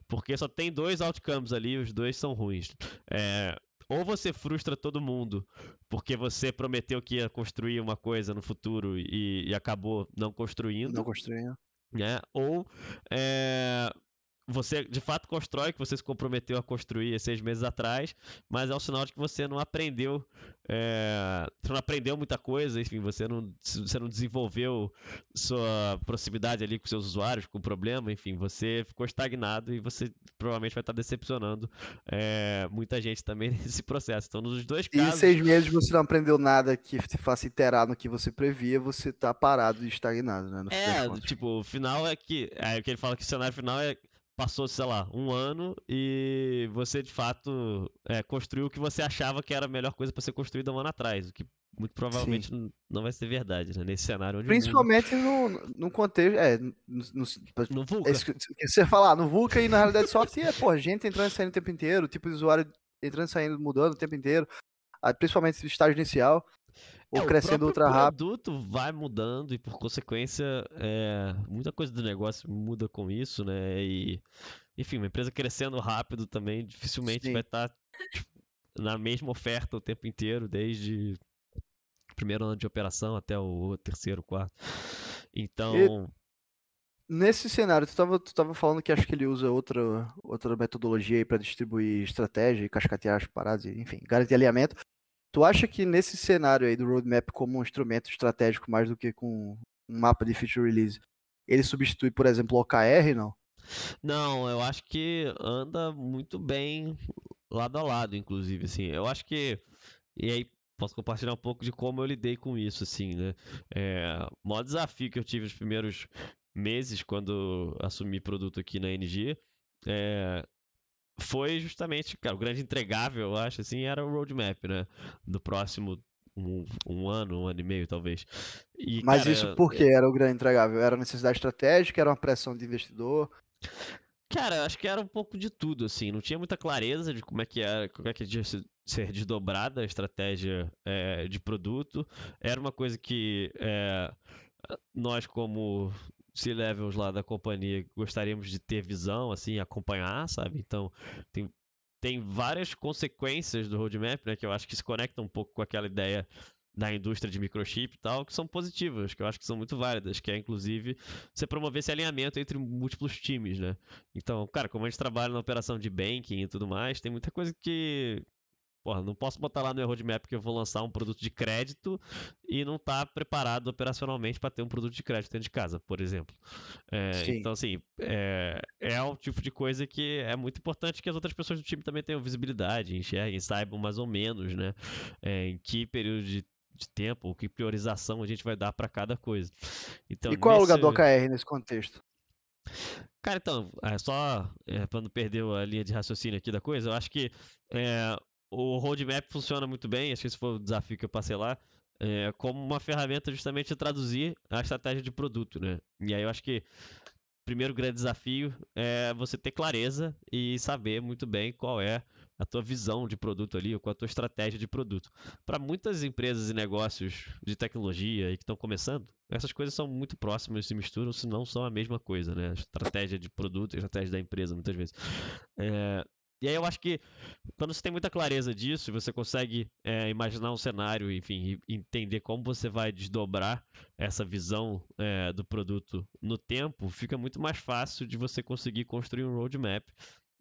Porque só tem dois outcomes ali, os dois são ruins. É, ou você frustra todo mundo porque você prometeu que ia construir uma coisa no futuro e, e acabou não construindo. Não construindo. Né? Ou é, você de fato constrói, que você se comprometeu a construir seis meses atrás, mas é um sinal de que você não aprendeu, é, você não aprendeu muita coisa, enfim, você não, você não desenvolveu sua proximidade ali com seus usuários, com o problema, enfim, você ficou estagnado e você provavelmente vai estar decepcionando é, muita gente também nesse processo. Então, nos dois casos. E em seis meses você não aprendeu nada que te faça iterar no que você previa, você está parado e estagnado, né? é, tipo, o final é que. É, o que ele fala que o cenário final é passou, sei lá, um ano e você de fato é, construiu o que você achava que era a melhor coisa para ser construída um ano atrás, o que muito provavelmente Sim. não vai ser verdade, né? Nesse cenário onde Principalmente mundo... no, no contexto. É, no, no, no VUCA. É, você falar, no VUCA e na realidade software, é, pô, gente entrando e saindo o tempo inteiro, tipo de usuário entrando e saindo, mudando o tempo inteiro, principalmente no estágio inicial ou é, crescendo ultra rápido. O produto vai mudando e, por consequência, é, muita coisa do negócio muda com isso, né? E, enfim, uma empresa crescendo rápido também dificilmente Sim. vai estar tá, tipo, na mesma oferta o tempo inteiro, desde o primeiro ano de operação até o terceiro, quarto. Então. E nesse cenário, tu estava tu tava falando que acho que ele usa outra, outra metodologia aí para distribuir estratégia e cascatear as paradas, enfim, garantir alinhamento. Tu acha que nesse cenário aí do roadmap como um instrumento estratégico mais do que com um mapa de feature release, ele substitui, por exemplo, o OKR, não? Não, eu acho que anda muito bem lado a lado, inclusive, assim. Eu acho que e aí posso compartilhar um pouco de como eu lidei com isso, assim, né? É, o maior desafio que eu tive nos primeiros meses quando assumi produto aqui na NG é, foi justamente, cara, o grande entregável, eu acho, assim, era o roadmap, né? Do próximo um, um, ano, um ano e meio, talvez. E, Mas cara, isso por que era o grande entregável? Era necessidade estratégica, era uma pressão de investidor? Cara, acho que era um pouco de tudo, assim. Não tinha muita clareza de como é que era, como é que ia ser desdobrada a estratégia é, de produto. Era uma coisa que é, nós, como C-levels lá da companhia, gostaríamos de ter visão, assim, acompanhar, sabe? Então, tem, tem várias consequências do roadmap, né? Que eu acho que se conectam um pouco com aquela ideia da indústria de microchip e tal, que são positivas, que eu acho que são muito válidas, que é inclusive você promover esse alinhamento entre múltiplos times, né? Então, cara, como a gente trabalha na operação de banking e tudo mais, tem muita coisa que Porra, não posso botar lá no roadmap que eu vou lançar um produto de crédito e não tá preparado operacionalmente para ter um produto de crédito dentro de casa, por exemplo. É, então, assim, é, é o tipo de coisa que é muito importante que as outras pessoas do time também tenham visibilidade, enxerguem, saibam mais ou menos, né? É, em que período de de tempo, que priorização a gente vai dar para cada coisa. Então, e qual nesse... é o lugar do OKR nesse contexto? Cara, então, é só é, para não perder a linha de raciocínio aqui da coisa, eu acho que é, o roadmap funciona muito bem, acho que esse foi o desafio que eu passei lá, é, como uma ferramenta justamente de traduzir a estratégia de produto, né? E aí eu acho que o primeiro grande desafio é você ter clareza e saber muito bem qual é a tua visão de produto ali, ou qual a tua estratégia de produto. Para muitas empresas e negócios de tecnologia e que estão começando, essas coisas são muito próximas, se misturam, se não são a mesma coisa, né? A estratégia de produto e a estratégia da empresa, muitas vezes. É, e aí eu acho que quando você tem muita clareza disso, você consegue é, imaginar um cenário, enfim, e entender como você vai desdobrar essa visão é, do produto no tempo, fica muito mais fácil de você conseguir construir um roadmap.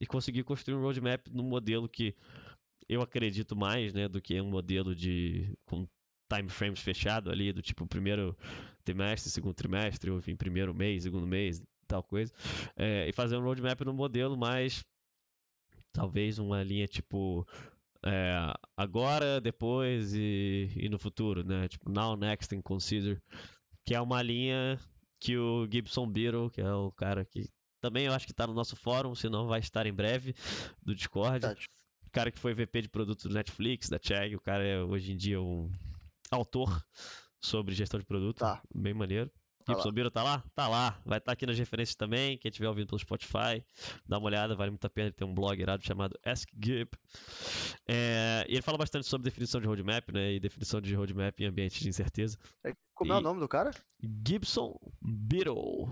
E conseguir construir um roadmap num modelo que eu acredito mais, né, do que um modelo de com time frames fechado ali, do tipo primeiro trimestre, segundo trimestre, ou enfim, primeiro mês, segundo mês, tal coisa, é, e fazer um roadmap no modelo mais talvez uma linha tipo é, agora, depois e, e, no futuro, né? Tipo now, next and consider, que é uma linha que o Gibson Beetle, que é o cara que também eu acho que está no nosso fórum, se não vai estar em breve, do Discord. O cara que foi VP de produtos do Netflix, da Chag, o cara é hoje em dia um autor sobre gestão de produto, tá. bem maneiro. Tá Gibson Biro tá lá? Tá lá. Vai estar tá aqui nas referências também. Quem estiver ouvindo pelo Spotify, dá uma olhada, vale muito a pena. Ele tem um blog irado chamado Ask Gib. É, e ele fala bastante sobre definição de roadmap, né? E definição de roadmap em ambiente de incerteza. É, como e... é o nome do cara? Gibson Biddle.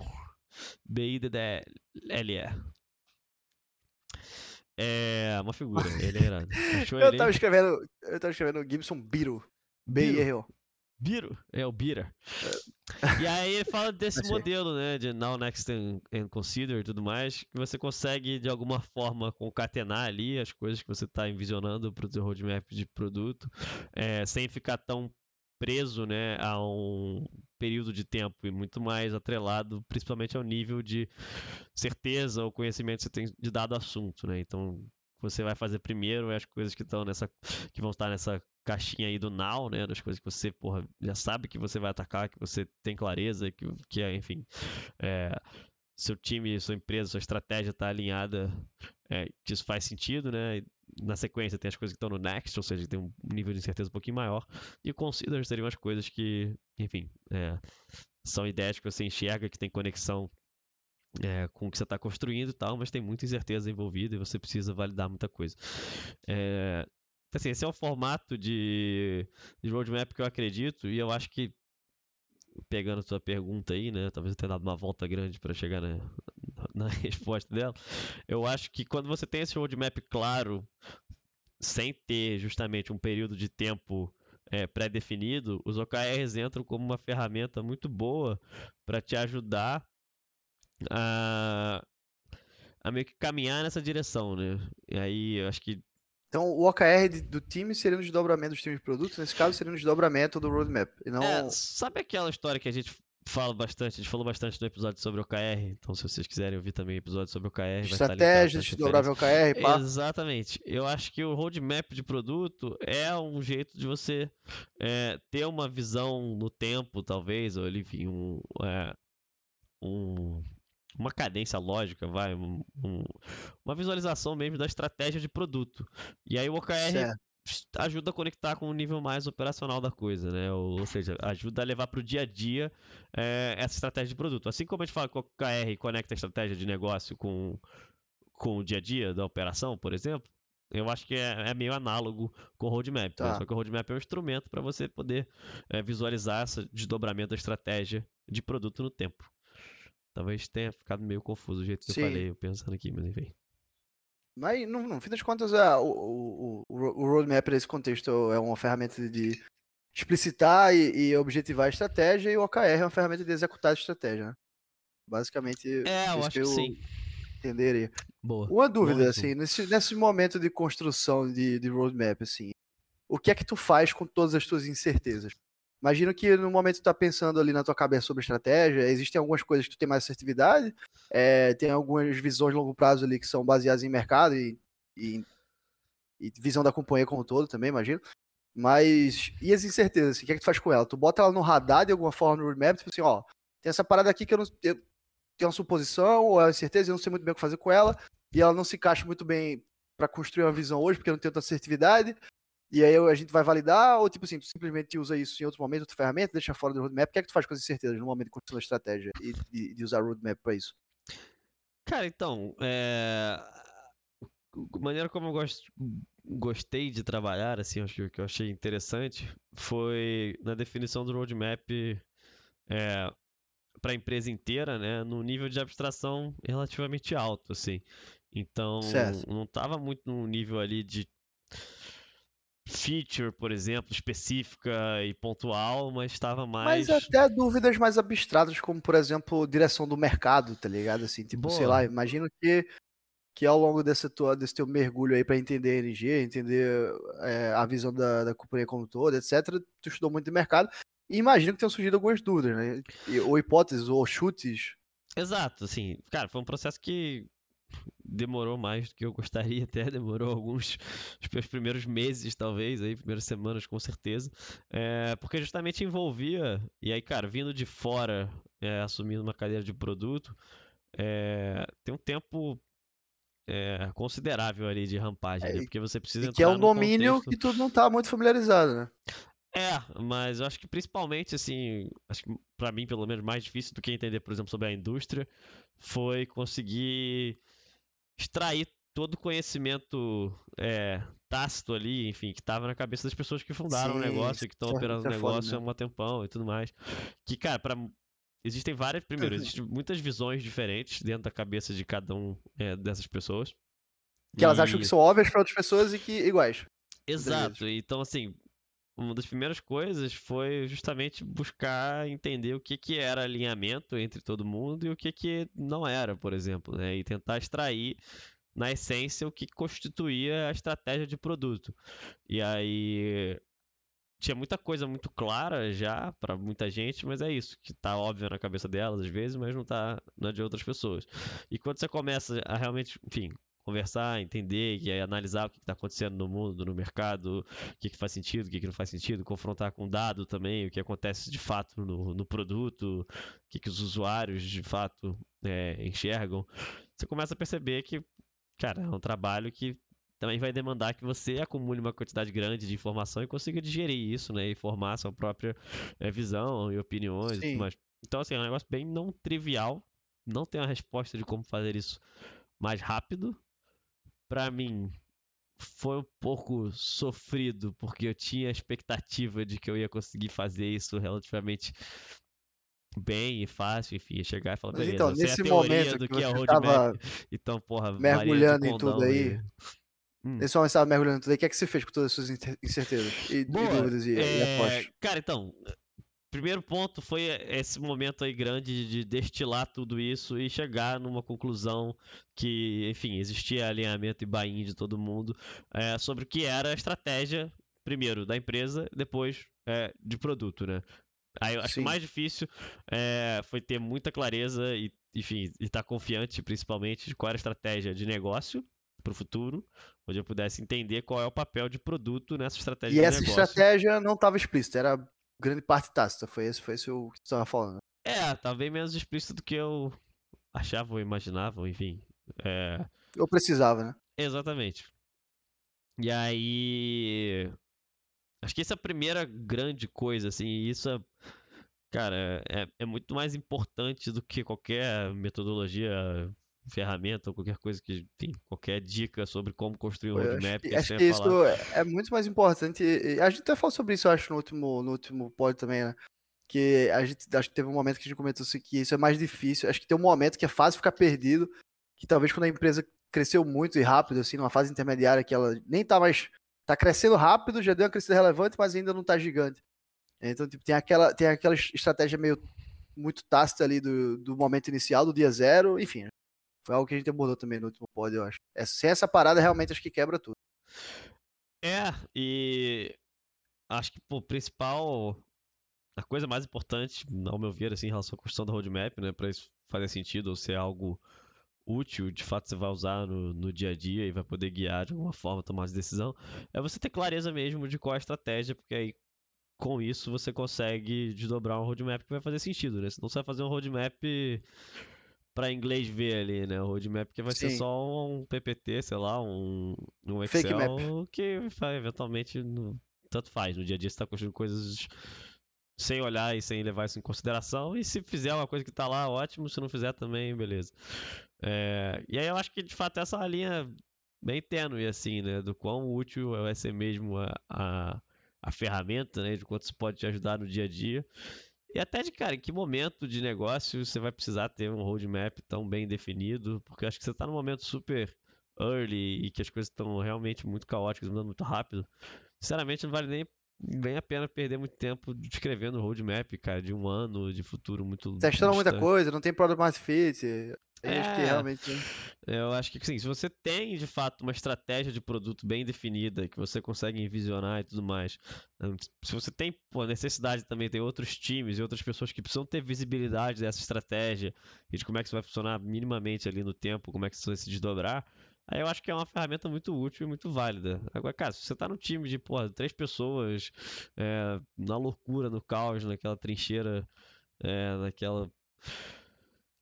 B-I-D-D-L-E. É uma figura, ele é eu, tava escrevendo, eu tava escrevendo Gibson Biro. B-I-R-O. Biro, é o Bira. E aí ele fala desse modelo, né, de Now, Next and, and, Consider e tudo mais, que você consegue de alguma forma concatenar ali as coisas que você está envisionando para o seu roadmap de produto, é, sem ficar tão preso, né, a um período de tempo e muito mais atrelado, principalmente ao nível de certeza ou conhecimento que você tem de dado assunto, né? Então, você vai fazer primeiro é as coisas que estão nessa que vão estar nessa caixinha aí do now, né, das coisas que você, porra, já sabe que você vai atacar, que você tem clareza, que, que é, enfim, é, seu time, sua empresa, sua estratégia está alinhada, é, que isso faz sentido, né? Na sequência tem as coisas que estão no next, ou seja, tem um nível de incerteza um pouquinho maior, e consider seriam as coisas que, enfim, é, são ideias que você enxerga que tem conexão é, com o que você está construindo e tal, mas tem muita incerteza envolvida e você precisa validar muita coisa. É, assim, esse é o formato de, de roadmap que eu acredito e eu acho que pegando sua pergunta aí, né, talvez eu tenha dado uma volta grande para chegar na, na resposta dela. Eu acho que quando você tem esse roadmap claro, sem ter justamente um período de tempo é, pré-definido, os OKRs entram como uma ferramenta muito boa para te ajudar a, a meio que caminhar nessa direção, né? E aí eu acho que. Então o OKR do time seria um desdobramento dos times de produtos, nesse caso seria um desdobramento do roadmap. E não... É, sabe aquela história que a gente falo bastante, a gente falou bastante no episódio sobre o OKR, então se vocês quiserem ouvir também o episódio sobre o OKR, Estratégia, desdobrável OKR, pá. Exatamente. Eu acho que o roadmap de produto é um jeito de você é, ter uma visão no tempo, talvez, ou enfim, um, é, um uma cadência lógica, vai, um, um, uma visualização mesmo da estratégia de produto. E aí o OKR certo ajuda a conectar com o nível mais operacional da coisa, né? Ou, ou seja, ajuda a levar para o dia a dia é, essa estratégia de produto. Assim como a gente fala que o KR conecta a estratégia de negócio com, com o dia a dia da operação, por exemplo, eu acho que é, é meio análogo com o roadmap. Né? Tá. Né? Só que o roadmap é um instrumento para você poder é, visualizar esse desdobramento da estratégia de produto no tempo. Talvez tenha ficado meio confuso o jeito que Sim. eu falei, pensando aqui, mas enfim. Mas, no, no fim das contas, é, o, o, o roadmap nesse contexto é uma ferramenta de explicitar e, e, objetivar a estratégia, e o OKR é uma ferramenta de executar a estratégia, né? Basicamente, é, eu acho que, eu sim. entenderia. Boa. Uma dúvida, Boa, assim, nesse, nesse momento de construção de, de roadmap, assim, o que é que tu faz com todas as tuas incertezas? Imagino que no momento que tu tá pensando ali na tua cabeça sobre estratégia, existem algumas coisas que tu tem mais assertividade, é, tem algumas visões de longo prazo ali que são baseadas em mercado e, e, e visão da companhia como um todo também, imagino. Mas, e as incertezas, assim, o que é que tu faz com ela? Tu bota ela no radar de alguma forma no roadmap, tipo assim, ó, tem essa parada aqui que eu não eu tenho uma suposição ou é uma incerteza, eu não sei muito bem o que fazer com ela, e ela não se encaixa muito bem para construir uma visão hoje, porque eu não tenho tanta assertividade, e aí a gente vai validar, ou tipo assim, tu simplesmente usa isso em outro momento, outra ferramenta, deixa fora do roadmap. O que é que tu faz com as incertezas no momento de construção da estratégia e de, de usar roadmap para isso? Cara, então, é... a maneira como eu gosto, gostei de trabalhar, assim, acho que eu achei interessante, foi na definição do roadmap é, para a empresa inteira, né, no nível de abstração relativamente alto, assim. Então, certo. não estava muito no nível ali de feature, por exemplo, específica e pontual, mas estava mais. Mas até dúvidas mais abstratas, como por exemplo, direção do mercado, tá ligado? Assim, tipo, Boa. sei lá, imagino que, que ao longo desse, tua, desse teu mergulho aí para entender a energia, entender é, a visão da, da companhia como toda, etc., tu estudou muito de mercado. E imagino que tenham surgido algumas dúvidas, né? Ou hipóteses, ou chutes. Exato, assim, cara, foi um processo que demorou mais do que eu gostaria até, demorou alguns os primeiros meses, talvez, aí, primeiras semanas, com certeza, é, porque justamente envolvia, e aí, cara, vindo de fora, é, assumindo uma cadeira de produto, é, tem um tempo é, considerável ali de rampagem, né? porque você precisa que é um domínio contexto... que tu não tá muito familiarizado, né? É, mas eu acho que principalmente, assim, acho que pra mim, pelo menos, mais difícil do que entender, por exemplo, sobre a indústria, foi conseguir extrair todo o conhecimento é, tácito ali, enfim, que estava na cabeça das pessoas que fundaram Sim, o negócio, que estão operando o negócio há um tempão e tudo mais. Que, cara, para existem várias. Primeiro, uhum. existem muitas visões diferentes dentro da cabeça de cada um é, dessas pessoas. Que e... elas acham que são óbvias para outras pessoas e que iguais. Exato. Então, assim, uma das primeiras coisas foi justamente buscar entender o que, que era alinhamento entre todo mundo e o que, que não era, por exemplo, né? E tentar extrair na essência o que constituía a estratégia de produto. E aí tinha muita coisa muito clara já para muita gente, mas é isso, que tá óbvio na cabeça delas às vezes, mas não tá na de outras pessoas. E quando você começa a realmente, enfim, conversar, entender e analisar o que está acontecendo no mundo, no mercado, o que, que faz sentido, o que, que não faz sentido, confrontar com dado também, o que acontece de fato no, no produto, o que, que os usuários de fato é, enxergam, você começa a perceber que, cara, é um trabalho que também vai demandar que você acumule uma quantidade grande de informação e consiga digerir isso, né? E formar sua própria é, visão e opiniões Sim. e mais. Então, assim, é um negócio bem não trivial. Não tem uma resposta de como fazer isso mais rápido, para mim foi um pouco sofrido, porque eu tinha a expectativa de que eu ia conseguir fazer isso relativamente bem e fácil, enfim, chegar e falar, beleza, então, nesse momento do que, que é roadmap, então, porra, mergulhando em tudo aí, e... hum. nesse momento você estava mergulhando em tudo aí, o que é que você fez com todas as suas incertezas e, Boa, e dúvidas e, é... e apostas? Cara, então, primeiro ponto foi esse momento aí grande de destilar tudo isso e chegar numa conclusão que, enfim, existia alinhamento e buy de todo mundo é, sobre o que era a estratégia, primeiro, da empresa, depois é, de produto, né? Aí eu acho que o Sim. mais difícil é, foi ter muita clareza e, enfim, estar confiante, principalmente, de qual era a estratégia de negócio para o futuro, onde eu pudesse entender qual é o papel de produto nessa estratégia E essa negócio. estratégia não estava explícita, era grande parte tácita. Foi esse, foi esse o que tu estava falando. É, tá bem menos explícito do que eu achava ou imaginava, enfim. É, Eu precisava, né? Exatamente. E aí. Acho que essa é a primeira grande coisa, assim, e isso é. Cara, é, é muito mais importante do que qualquer metodologia, ferramenta ou qualquer coisa que. Enfim, qualquer dica sobre como construir um roadmap. acho que, a acho que isso é é muito mais importante. e A gente até falou sobre isso, eu acho, no último, no último pod também, né? Que a gente acho que teve um momento que a gente comentou assim, que isso é mais difícil. Acho que tem um momento que é fácil ficar perdido, que talvez quando a empresa cresceu muito e rápido, assim, numa fase intermediária que ela nem tá mais. tá crescendo rápido, já deu uma crescida relevante, mas ainda não tá gigante. Então, tipo, tem aquela, tem aquela estratégia meio muito tácita ali do, do momento inicial, do dia zero, enfim. Foi algo que a gente abordou também no último pod, eu acho. É, sem essa parada, realmente acho que quebra tudo. É, e acho que pô, o principal, a coisa mais importante, ao meu ver, assim, em relação à construção da roadmap, né, para isso fazer sentido ou ser algo útil, de fato você vai usar no, no dia a dia e vai poder guiar de alguma forma, tomar essa decisão, é você ter clareza mesmo de qual é a estratégia, porque aí com isso você consegue desdobrar um roadmap que vai fazer sentido, né? Senão você vai fazer um roadmap para inglês ver ali, né? O roadmap que vai ser Sim. só um PPT, sei lá, um, um Excel que eventualmente no- tanto faz. No dia a dia você tá construindo coisas sem olhar e sem levar isso em consideração. E se fizer uma coisa que tá lá, ótimo. Se não fizer também, beleza. É, e aí eu acho que de fato essa é uma linha bem tênue, assim, né? Do quão útil vai ser mesmo a, a, a ferramenta, né? De quanto isso pode te ajudar no dia a dia. E até de, cara, em que momento de negócio você vai precisar ter um roadmap tão bem definido? Porque eu acho que você tá num momento super early e que as coisas estão realmente muito caóticas, mudando muito rápido. Sinceramente, não vale nem, nem a pena perder muito tempo escrevendo roadmap, cara, de um ano de futuro muito Testando muita coisa, não tem product market fit. Aí acho que É. realmente. Eu acho que sim, se você tem de fato uma estratégia de produto bem definida, que você consegue envisionar e tudo mais, hum, se você tem pô, necessidade também, tem outros times e outras pessoas que precisam ter visibilidade dessa estratégia e de como é que isso vai funcionar minimamente ali no tempo, como é que isso vai se desdobrar, aí eu acho que é uma ferramenta muito útil e muito válida. Agora, cara, se você tá no time de pô, três pessoas, é, na loucura, no caos, naquela trincheira, é, naquela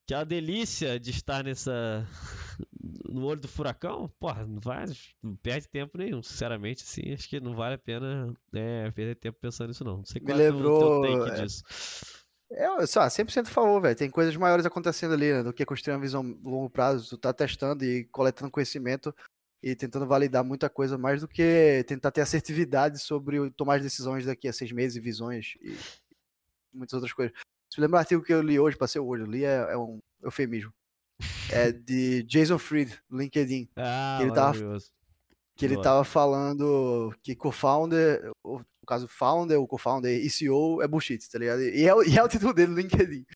aquela delícia de estar nessa no olho do furacão, porra, não vai, não perde tempo nenhum, sinceramente, assim, acho que não vale a pena é, perder tempo pensando nisso não. Não sei Me qual é o teu- lembrou, é, disso. Eu, lá, 100% a favor, velho. Tem coisas maiores acontecendo ali, né, do que construir uma visão a longo prazo. Tu tá testando e coletando conhecimento e tentando validar muita coisa, mais do que tentar ter assertividade sobre tomar as decisões daqui a seis meses, visões e muitas outras coisas. Se lembra um artigo que eu li hoje, passei hoje, eu li, é, é um eufemismo. É de Jason Fried, no LinkedIn. Ah, que ele tava- maravilhoso. que ele tava falando que co-founder, ou, no caso founder ou co-founder e CEO é bullshit, tá ligado? E é, o- e é o título dele no LinkedIn.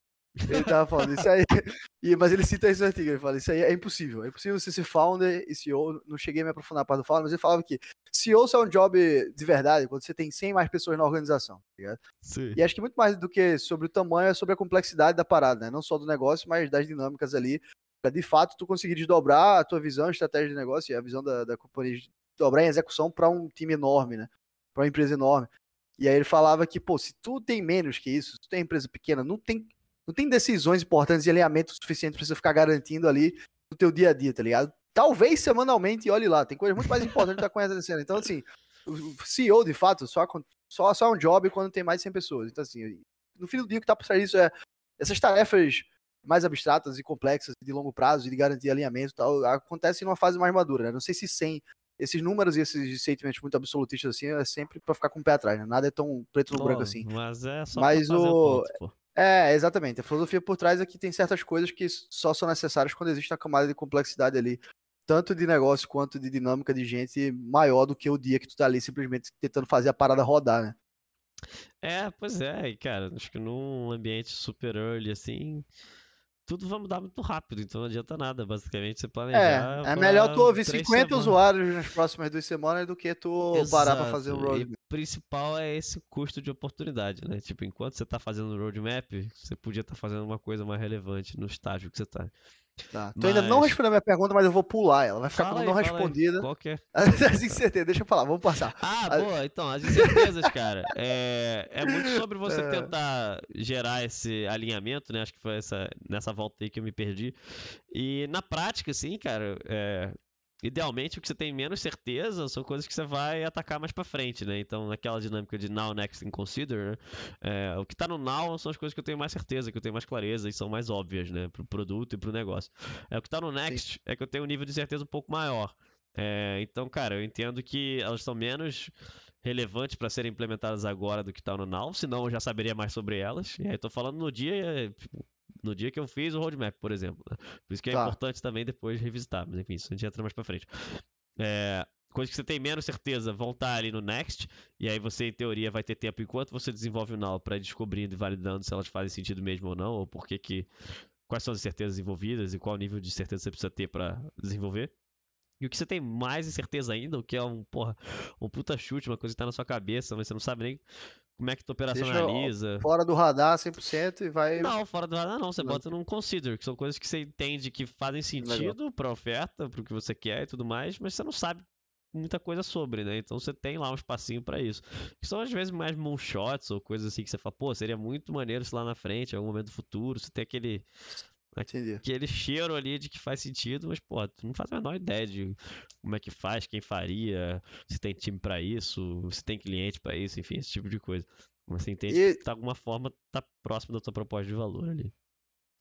Ele tava falando isso aí, e- mas ele cita esse artigo, ele fala, isso aí é impossível, é impossível você ser founder e CEO, não cheguei a me aprofundar para do founder, mas ele falava que CEO só é um job de verdade quando você tem 100 mais pessoas na organização, tá ligado? Sim. E acho que muito mais do que sobre o tamanho, é sobre a complexidade da parada, né? Não só do negócio, mas das dinâmicas ali, pra de fato tu conseguir desdobrar a tua visão, estratégia de negócio e a visão da, da companhia, de dobrar em execução para um time enorme, né? Para uma empresa enorme. E aí ele falava que, pô, se tu tem menos que isso, se tu tem empresa pequena, não tem, não tem decisões importantes e alinhamento suficiente pra você ficar garantindo ali no teu dia a dia, tá ligado? Talvez semanalmente, olhe lá, tem coisa muito mais importante que tá acontecendo. Então, assim, o CEO, de fato, só, só, só é um job quando tem mais de 100 pessoas. Então, assim, no fim do dia, o que tá por trás disso é essas tarefas mais abstratas e complexas, de longo prazo, e de garantir alinhamento e tal, acontecem numa fase mais madura, né? Não sei se sem esses números e esses sentimentos muito absolutistas assim, é sempre pra ficar com o pé atrás, né? Nada é tão preto no branco assim. Mas é só Mas o- o ponto. É, exatamente. A filosofia por trás é que tem certas coisas que só são necessárias quando existe uma camada de complexidade ali, tanto de negócio quanto de dinâmica de gente maior do que o dia que tu tá ali simplesmente tentando fazer a parada rodar, né? É, pois é, cara, acho que num ambiente super early assim, tudo vai mudar muito rápido, então não adianta nada, basicamente, você planejar É, é melhor tu ouvir três 50 semanas. usuários nas próximas duas semanas do que tu parar pra fazer um Exato, e roadmap. principal é esse custo de oportunidade, né? Tipo, enquanto você tá fazendo o roadmap, você podia estar tá fazendo uma coisa mais relevante no estágio que você tá. Tá. Tu ainda não respondeu a minha pergunta, mas eu vou pular ela. Vai ficar Fala como aí, não aí. respondida. Qual que é? As incertezas, deixa eu falar, vamos passar. Ah, A- boa, então, as incertezas, cara, é, é muito sobre você É. tentar gerar esse alinhamento, né? Acho que foi essa, nessa volta aí que eu me perdi. E na prática, assim, cara, é, idealmente o que você tem menos certeza são coisas que você vai atacar mais pra frente, né? Então, naquela dinâmica de now, next and consider, né? É, o que tá no now são as coisas que eu tenho mais certeza, que eu tenho mais clareza e são mais óbvias, né? Pro produto e pro negócio. É, o que tá no next é que eu tenho um nível de certeza um pouco maior. É, então, cara, eu entendo que elas são menos relevantes para serem implementadas agora do que tá no now, senão eu já saberia mais sobre elas. E aí, tô falando no dia, tipo, no dia que eu fiz o roadmap, por exemplo. né? Por isso que é Tá. importante também depois revisitar, mas enfim, isso a gente entra mais pra frente. É, coisas que você tem menos certeza vão estar ali no next, e aí você, em teoria, vai ter tempo enquanto você desenvolve o now para ir descobrindo e validando se elas fazem sentido mesmo ou não, ou por que que quais são as certezas envolvidas e qual nível de certeza você precisa ter para desenvolver. E o que você tem mais incerteza ainda, o que é um, porra, um puta chute, uma coisa que tá na sua cabeça, mas você não sabe nem como é que tu Deixa operacionaliza. Fora do radar 100% e vai. Não, fora do radar não, você Não. bota num consider, que são coisas que você entende que fazem sentido pra oferta, pro que você quer e tudo mais, mas você não sabe muita coisa sobre, né? Então você tem lá um espacinho pra isso. Que são às vezes mais moonshots ou coisas assim que você fala, pô, seria muito maneiro se lá na frente, em algum momento do futuro, você tem aquele Entendi. aquele cheiro ali de que faz sentido, mas, pô, tu não faz a menor ideia de como é que faz, quem faria, se tem time pra isso, se tem cliente pra isso, enfim, esse tipo de coisa. Mas você entende E- que de alguma forma tá próximo da tua proposta de valor ali.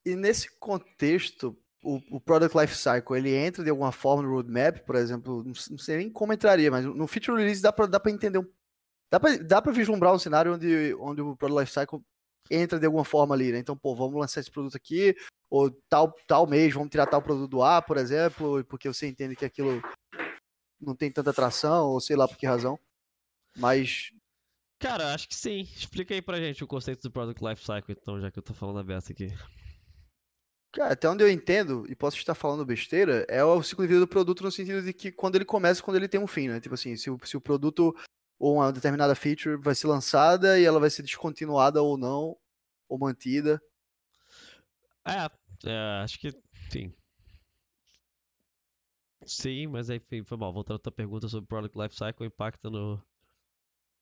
E nesse contexto, o, o Product Life Cycle, ele entra de alguma forma no roadmap, por exemplo, não, sei nem como entraria, mas no feature release dá pra entender, um- dá pra vislumbrar um cenário onde, onde o Product Life Cycle entra de alguma forma ali, né? Então, pô, vamos lançar esse produto aqui, ou tal, tal mês, vamos tirar tal produto do ar, por exemplo, porque você entende que aquilo não tem tanta atração, ou sei lá por que razão. Mas Cara, acho que sim. Explica aí pra gente o conceito do Product Life Cycle, então, já que eu tô falando aberto aqui. Cara, até onde eu entendo, e posso estar falando besteira, é o ciclo de vida do produto no sentido de que quando ele começa, quando ele tem um fim, né? Tipo assim, se o, se o produto ou uma determinada feature vai ser lançada e ela vai ser descontinuada ou não, ou mantida. É, é, acho que, sim. Sim, mas aí, foi mal. Voltando à tua pergunta sobre Product Life Cycle, impacta no,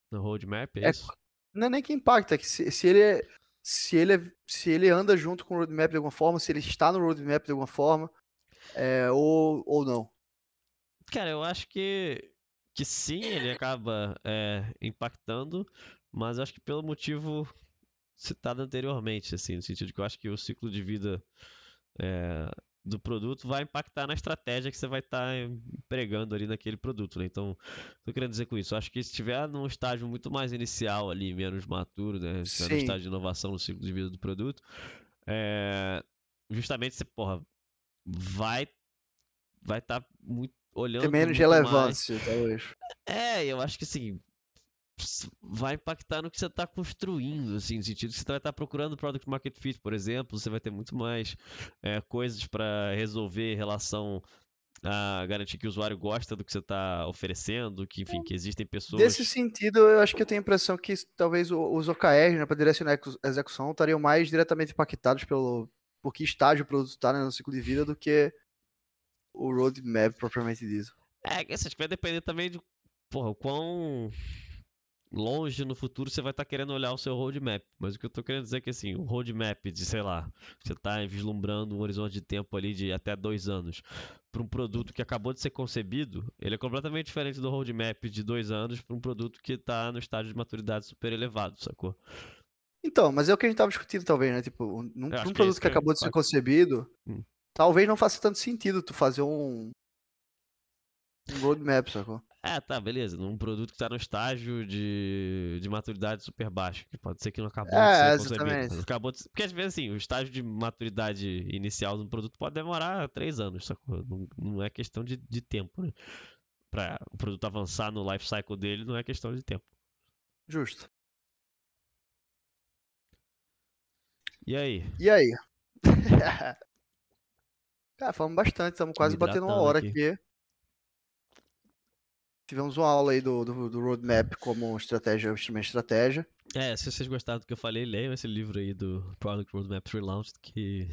no roadmap, é É isso? Não é nem que impacta, é que se, se ele é, se ele é- se ele anda junto com o roadmap de alguma forma, se ele está no roadmap de alguma forma, é, ou, ou não. Cara, eu acho que, que sim, ele acaba é, impactando, mas acho que pelo motivo citado anteriormente, assim, no sentido de que eu acho que o ciclo de vida é, do produto vai impactar na estratégia que você vai estar empregando ali naquele produto, né? Então, eu querendo dizer com isso? Acho que se estiver num estágio muito mais inicial ali, menos maturo, né? Se estiver estágio de inovação no ciclo de vida do produto, é, justamente você, porra, vai vai estar muito olhando Tem menos muito mais- relevância, talvez. é, eu acho que assim vai impactar no que você está construindo, assim, no sentido que você vai estar procurando product market fit, por exemplo, você vai ter muito mais é, coisas para resolver em relação a garantir que o usuário gosta do que você está oferecendo, que enfim, que existem pessoas. Desse sentido, eu acho que eu tenho a impressão que talvez os OKRs, né, para direcionar a execu- a execução, estariam mais diretamente impactados pelo por que estágio o produto está no ciclo de vida do que o roadmap propriamente dito. É, que, assim, acho que vai depender também de porra, o quão longe no futuro você vai estar querendo olhar o seu roadmap. Mas o que eu tô querendo dizer é que assim, o roadmap de, sei lá, você tá vislumbrando um horizonte de tempo ali de até dois anos para um produto que acabou de ser concebido, ele é completamente diferente do roadmap de dois anos para um produto que tá no estágio de maturidade super elevado, sacou? Então, mas é o que a gente estava discutindo, talvez, né? Tipo, um, num, num é produto isso que que acabou de ser concebido, Hum. Talvez não faça tanto sentido tu fazer um, um roadmap, sacou? É, tá, beleza. Num produto que tá no estágio de, de maturidade super baixo, que pode ser que não acabou de É, ser concebido. Acabou de... Porque às vezes, assim, o estágio de maturidade inicial de um produto pode demorar três anos, sacou? Não, não é questão de, de tempo, né? Pra o produto avançar no life cycle dele, não é questão de tempo. Justo. E aí? E aí? Cara, falamos bastante, estamos quase batendo uma hora aqui. aqui. tivemos uma aula aí do, do, do roadmap como estratégia, instrumento estratégia. É, se vocês gostaram do que eu falei, leiam esse livro aí do Product Roadmap Relaunched, que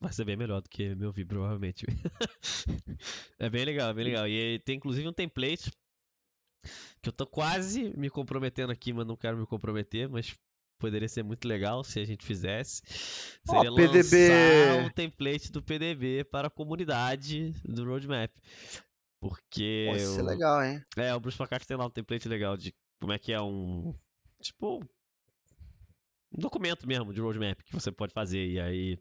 vai ser bem melhor do que meu vídeo, provavelmente. é bem legal, é bem legal. E tem inclusive um template que eu tô quase me comprometendo aqui, mas não quero me comprometer, mas poderia ser muito legal se a gente fizesse. Seria oh, PDB... lançar o template do PDB para a comunidade do Roadmap. Porque. Pode ser legal, hein? É, o Bruce Macaque tem lá um template legal de como é que é um. Tipo. Um documento mesmo de roadmap que você pode fazer. E aí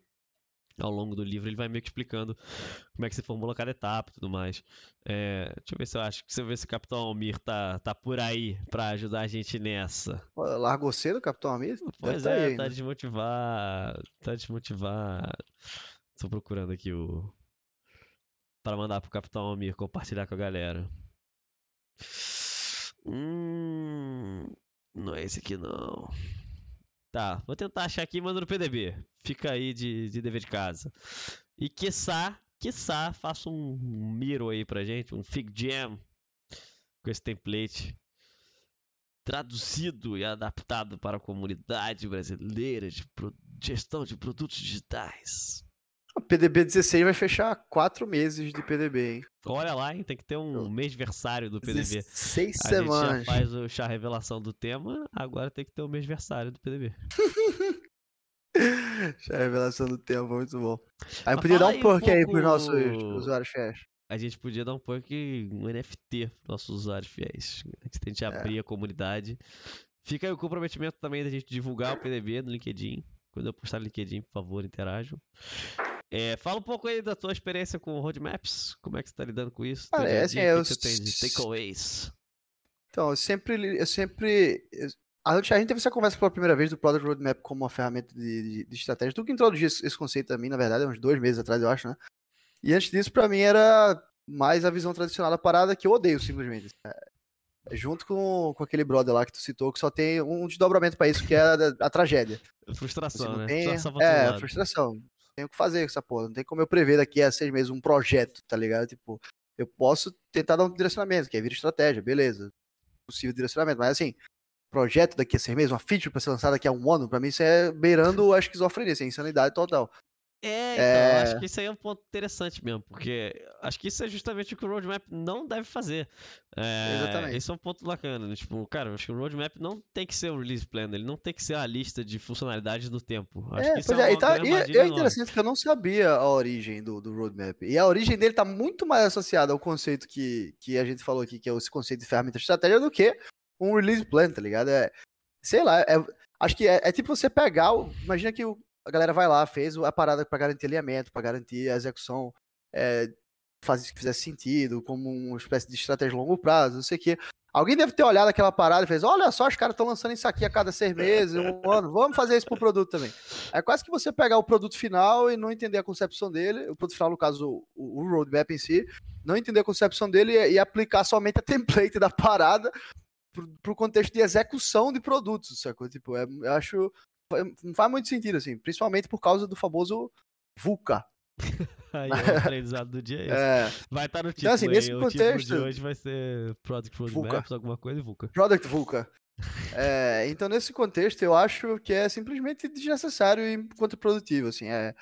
ao longo do livro ele vai meio que explicando como é que se formula cada etapa e tudo mais. É, deixa eu ver se eu acho que se eu ver se o Capitão Almir tá, tá por aí para ajudar a gente nessa. Largou cedo o Capitão Almir? Pois Deve é, tá, aí, tá desmotivado. Tá desmotivado. Tô procurando aqui o. para mandar pro Capitão Almir compartilhar com a galera. Hum. Não é esse aqui não. Tá, vou tentar achar aqui e mando no PDB. Fica aí de, de dever de casa. E quiçá, quiçá, faça um Miro aí pra gente, um Fig Jam com esse template traduzido e adaptado para a comunidade brasileira de gestão de produtos digitais. O PDB 16 vai fechar quatro meses de PDB, hein? Olha lá, hein? Tem que ter um mês versário do PDB. Seis a semanas. gente já faz o chá revelação do tema, agora tem que ter o mês versário do PDB. chá revelação do tema, muito bom. Aí podia dar um perk um aí pros nossos usuários fiéis. A gente podia dar um perk, um NFT pros nossos usuários fiéis. A gente tem que abrir é. a comunidade. Fica aí o comprometimento também da gente divulgar o PDB no LinkedIn. Quando eu postar no LinkedIn, por favor, interajam. É, fala um pouco aí da tua experiência com roadmaps. Como é que você tá lidando com isso? Ah, é, assim, eu... que você tem de takeaways? Então, eu sempre. Eu sempre. A gente teve essa conversa pela primeira vez do Product Roadmap como uma ferramenta de, de, de estratégia. Tu que introduziu esse, esse conceito a mim, na verdade, há uns dois meses atrás, eu acho, né? E antes disso, para mim, era mais a visão tradicional da parada que eu odeio, simplesmente. É, junto com, com aquele brother lá que tu citou, que só tem um desdobramento para isso, que é a, a, tragédia. Frustração, né? Tem, é, frustração tenho que fazer essa porra. Não tem como eu prever daqui a seis meses um projeto, tá ligado? Tipo, eu posso tentar dar um direcionamento, que é vir estratégia, beleza. Possível direcionamento, mas assim, projeto daqui a seis meses, uma feature para ser lançada daqui a um ano, para mim isso é beirando a esquizofrenia, assim, insanidade total. É, então, é... acho que isso aí é um ponto interessante mesmo, porque acho que isso é justamente o que o roadmap não deve fazer. É, Exatamente. Esse é um ponto bacana, né? Tipo, cara, acho que o roadmap não tem que ser um release plan, ele não tem que ser a lista de funcionalidades do tempo. Acho é, que isso é, é, e, tá, e, é interessante que eu não sabia a origem do, do roadmap. E a origem dele tá muito mais associada ao conceito que, que a gente falou aqui, que é esse conceito de ferramenta de estratégia, do que um release plan, tá ligado? É, sei lá, é, acho que é, é tipo você pegar, imagina que o a galera vai lá, fez a parada para garantir alinhamento, para garantir a execução, é, fazer que fizesse sentido, como uma espécie de estratégia de longo prazo, não sei o quê. Alguém deve ter olhado aquela parada e fez: olha só, os caras estão lançando isso aqui a cada seis meses, um ano, vamos fazer isso pro produto também. É quase que você pegar o produto final e não entender a concepção dele, o produto final, no caso, o, o roadmap em si, não entender a concepção dele e, e aplicar somente a template da parada pro, pro contexto de execução de produtos, sacou? Tipo, é, eu acho não faz muito sentido, assim, principalmente por causa do famoso VUCA. aí é o aprendizado do dia é, é. Vai estar no título. Então, assim, nesse contexto. de hoje vai ser Product Roadmaps, alguma coisa e VUCA. Product VUCA. é, então, nesse contexto, eu acho que é simplesmente desnecessário e contraprodutivo, assim. É,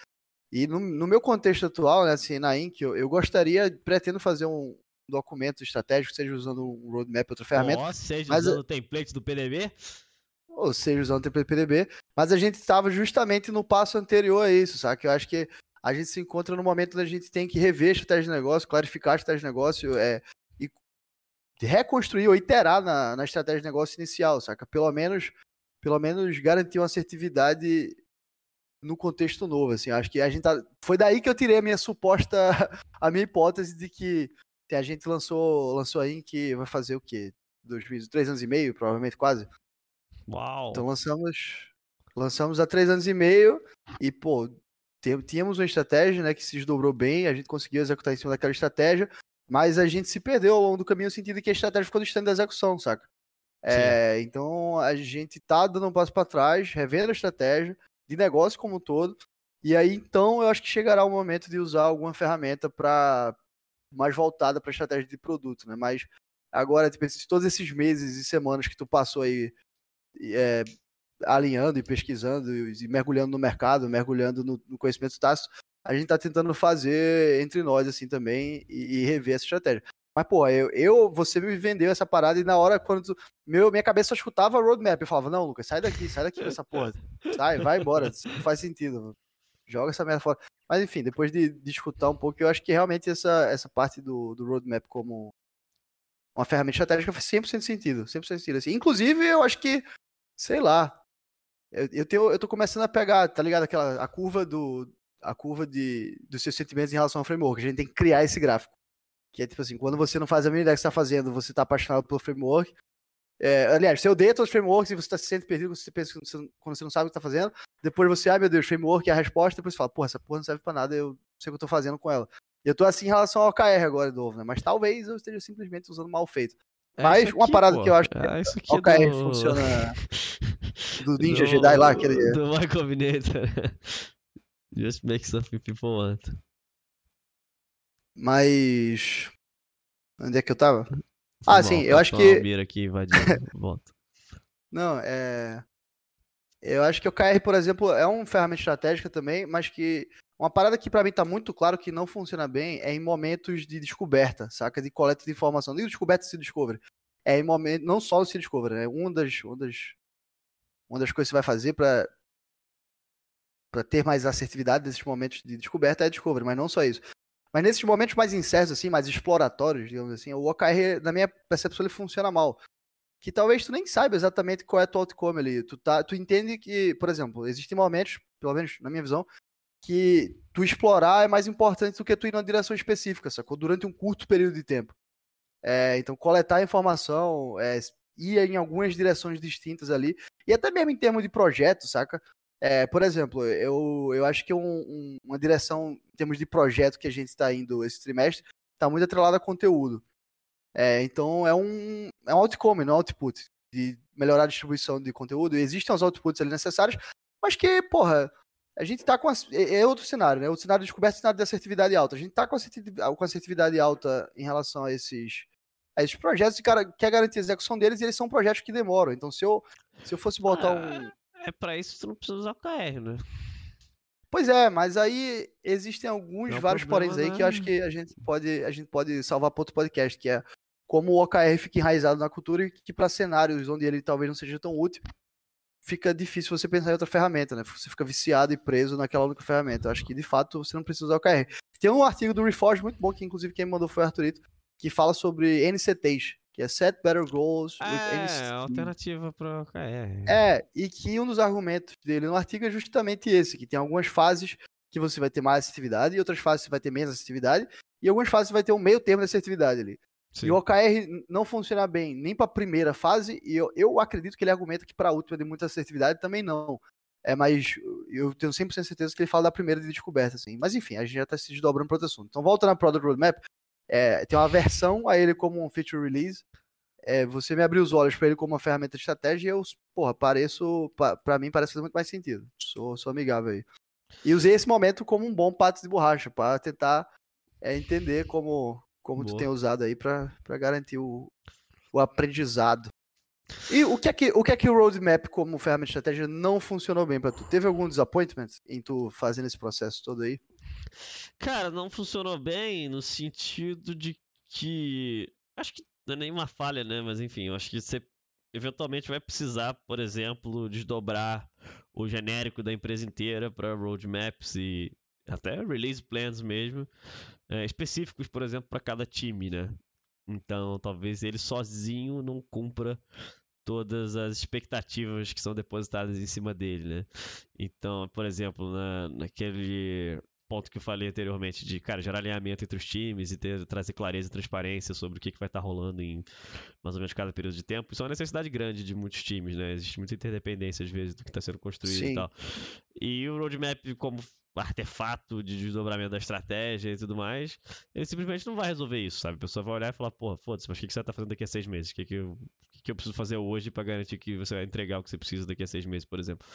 e no, no, meu contexto atual, né, assim, na Inc, eu, eu gostaria, pretendo fazer um documento estratégico, seja usando um roadmap, outra ferramenta. Oh, seja mas, usando o template do PDB ou seja, usando o PDB, mas a gente estava justamente no passo anterior a isso, sabe? Que eu acho que a gente se encontra no momento onde a gente tem que rever estratégia de negócio, clarificar a estratégia de negócio é, e reconstruir ou iterar na, na estratégia de negócio inicial, saca? Pelo menos, pelo menos garantir uma assertividade no contexto novo, assim. Acho que a gente tá... foi daí que eu tirei a minha suposta, a minha hipótese de que a gente lançou, lançou aí que vai fazer o quê? Dois, três anos e meio, provavelmente quase. Uau! Então lançamos, lançamos há três anos e meio e, pô, tínhamos uma estratégia né, que se desdobrou bem, a gente conseguiu executar em cima daquela estratégia, mas a gente se perdeu ao longo do caminho no sentido que a estratégia ficou distante da execução, saca? É, então a gente tá dando um passo para trás, revendo a estratégia de negócio como um todo, e aí então eu acho que chegará o momento de usar alguma ferramenta para mais voltada para estratégia de produto, né? Mas agora, tipo, todos esses meses e semanas que tu passou aí é, alinhando e pesquisando e mergulhando no mercado, mergulhando no, no conhecimento tácito, a gente está tentando fazer entre nós assim também e, e, rever essa estratégia. Mas, pô, eu, eu, você me vendeu essa parada e na hora, quando tu, meu, minha cabeça só escutava roadmap, eu falava, não, Lucas, sai daqui, sai daqui dessa porra, sai, vai embora, não faz sentido, joga essa merda fora. Mas enfim, depois de, de escutar um pouco, eu acho que realmente essa, essa parte do, do roadmap como uma ferramenta estratégica faz 100% sentido, 100% sentido. Assim. Inclusive, eu acho que, sei lá, eu, eu, tenho, eu tô começando a pegar, tá ligado? Aquela, a curva do, a curva de, dos seus sentimentos em relação ao framework. A gente tem que criar esse gráfico. Que é tipo assim, quando você não faz a mínima ideia que você está fazendo, você está apaixonado pelo framework. É, aliás, você odeia todos os frameworks e você está se sente perdido você pensa, quando você não sabe o que está fazendo. Depois você, ai meu Deus, framework é a resposta. Depois você fala, porra, essa porra não serve para nada, eu sei o que eu estou fazendo com ela. Eu estou assim em relação ao OKR agora, novo, né? Mas talvez eu esteja simplesmente usando mal feito. É Mas aqui, uma parada pô. que eu acho que é o OKR do... funciona do Ninja do, Jedi lá, aquele... Do My Combinator. Just make something people want. Mas. Onde é que eu tava? ah, sim, eu acho que. Aqui volta. Não, é. Eu acho que o KR, por exemplo, é uma ferramenta estratégica também, mas que uma parada que para mim tá muito claro que não funciona bem é em momentos de descoberta, saca? De coleta de informação. Nem descoberta se descobre. É em momento, não só se descobre, né? Uma das, uma das, uma das coisas que você vai fazer para para ter mais assertividade nesses momentos de descoberta é descobre, mas não só isso. Mas nesses momentos mais incertos, assim, mais exploratórios, digamos assim, o OKR, na minha percepção, ele funciona mal. Que talvez tu nem saiba exatamente qual é o outcome ali. Tu, tá, tu entende que, por exemplo, existem momentos, pelo menos na minha visão, que tu explorar é mais importante do que tu ir numa direção específica, sacou? Durante um curto período de tempo. É, então, coletar informação, é, ir em algumas direções distintas ali, e até mesmo em termos de projeto, saca? É, por exemplo, eu, eu acho que um, um, uma direção em termos de projeto que a gente está indo esse trimestre está muito atrelada a conteúdo. É, então é um, é um outcome, não é um output, de melhorar a distribuição de conteúdo. E existem os outputs ali necessários, mas que, porra, a gente está com. A, é, é, outro cenário, né? O cenário de descoberta é o cenário de assertividade alta. A gente está com, com assertividade alta em relação a esses, a esses projetos e cara, quer garantir a execução deles e eles são projetos que demoram. Então, se eu, se eu fosse botar um ah, é para isso que tu não precisa usar o KR, né? Pois é, mas aí existem alguns não vários poréns aí que eu acho que a gente pode, a gente pode salvar para outro podcast, que é como o OKR fica enraizado na cultura e que para cenários onde ele talvez não seja tão útil, fica difícil você pensar em outra ferramenta, né? Você fica viciado e preso naquela única ferramenta. Eu acho que de fato você não precisa usar o OKR. Tem um artigo do Reforge muito bom que inclusive quem me mandou foi o Arthurito, que fala sobre NCTs, que é Set Better Goals é, with É, alternativa para OKR. É, e que um dos argumentos dele no artigo é justamente esse, que tem algumas fases que você vai ter mais assertividade e outras fases você vai ter menos assertividade e algumas fases você vai ter um meio termo de assertividade ali. Sim. E o OKR não funciona bem nem para a primeira fase, e eu, eu acredito que ele argumenta que para a última de muita assertividade também não. É, mas eu tenho 100% certeza que ele fala da primeira de descoberta, assim. Mas enfim, a gente já está se desdobrando para outro assunto. Então, voltando ao Product Roadmap, é, tem uma versão a ele como um feature release. É, você me abriu os olhos para ele como uma ferramenta de estratégia e eu, porra, pareço, para mim parece fazer muito mais sentido. Sou, sou amigável aí. E usei esse momento como um bom pato de borracha para tentar é, entender como, como tu tem usado aí para garantir o, o aprendizado. E o que é que o que é que o roadmap como ferramenta de estratégia não funcionou bem para tu? Teve algum disappointment em tu fazendo esse processo todo aí? Cara, não funcionou bem no sentido de que. Acho que não é nenhuma falha, né? Mas enfim, eu acho que você eventualmente vai precisar, por exemplo, desdobrar o genérico da empresa inteira para roadmaps e até release plans mesmo, é, específicos, por exemplo, para cada time, né? Então, talvez ele sozinho não cumpra todas as expectativas que são depositadas em cima dele, né? Então, por exemplo, na, naquele ponto que eu falei anteriormente de, cara, gerar alinhamento entre os times e ter, trazer clareza e transparência sobre o que, que vai estar tá rolando em mais ou menos cada período de tempo. Isso é uma necessidade grande de muitos times, né? Existe muita interdependência, às vezes, do que está sendo construído Sim. e tal. E o roadmap, como artefato de desdobramento da estratégia e tudo mais, ele simplesmente não vai resolver isso, sabe? A pessoa vai olhar e falar, porra, foda-se, mas o que, que você tá fazendo daqui a seis meses? O que, que, eu, que, que eu preciso fazer hoje para garantir que você vai entregar o que você precisa daqui a seis meses, por exemplo?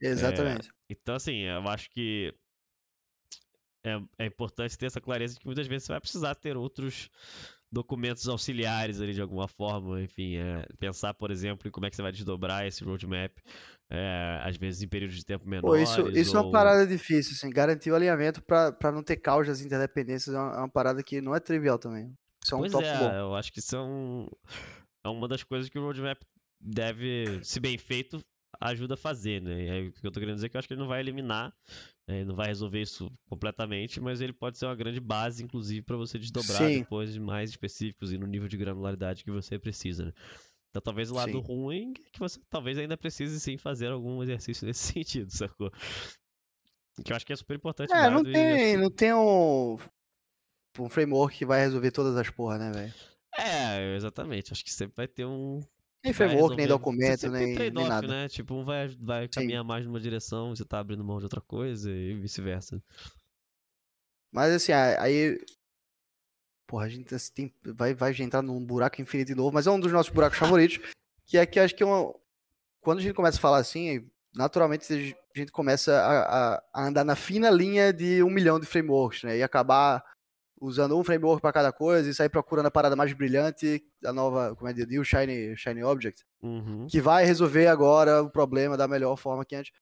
Exatamente. É, então, assim, eu acho que é, é importante ter essa clareza de que muitas vezes você vai precisar ter outros documentos auxiliares ali de alguma forma, enfim, é, pensar, por exemplo, em como é que você vai desdobrar esse roadmap, é, às vezes em períodos de tempo menores. Pô, isso, isso ou... é uma parada difícil, assim, garantir o alinhamento para não ter caos das interdependências é uma, é uma, parada que não é trivial também. Isso é um pois é, bom. eu acho que isso é, um, é uma das coisas que o roadmap deve, se bem feito, ajuda a fazer, né? E aí, o que eu tô querendo dizer é que eu acho que ele não vai eliminar, né? não vai resolver isso completamente, mas ele pode ser uma grande base, inclusive, para você desdobrar Sim. depois de mais específicos e no nível de granularidade que você precisa, né? Então talvez o lado sim. ruim é que você talvez ainda precise sim fazer algum exercício nesse sentido, sacou? Que eu acho que é super importante. É, não tem, não tem um, um framework que vai resolver todas as porra, né, velho? É, exatamente. Acho que sempre vai ter um, nem framework, nem documento, nem, nem nada. né? Tipo, um vai, vai caminhar mais numa direção, você tá abrindo mão de outra coisa e vice-versa. Mas assim, aí. Porra, a gente tem, vai, vai entrar num buraco infinito de novo, mas é um dos nossos buracos favoritos. Que é que acho que é uma, quando a gente começa a falar assim, naturalmente a gente começa a, a, a andar na fina linha de um milhão de frameworks, né? E acabar usando um framework para cada coisa e sair procurando a parada mais brilhante, a nova, como é que o Shiny, Shiny Object, uhum. que vai resolver agora o problema da melhor forma que antes.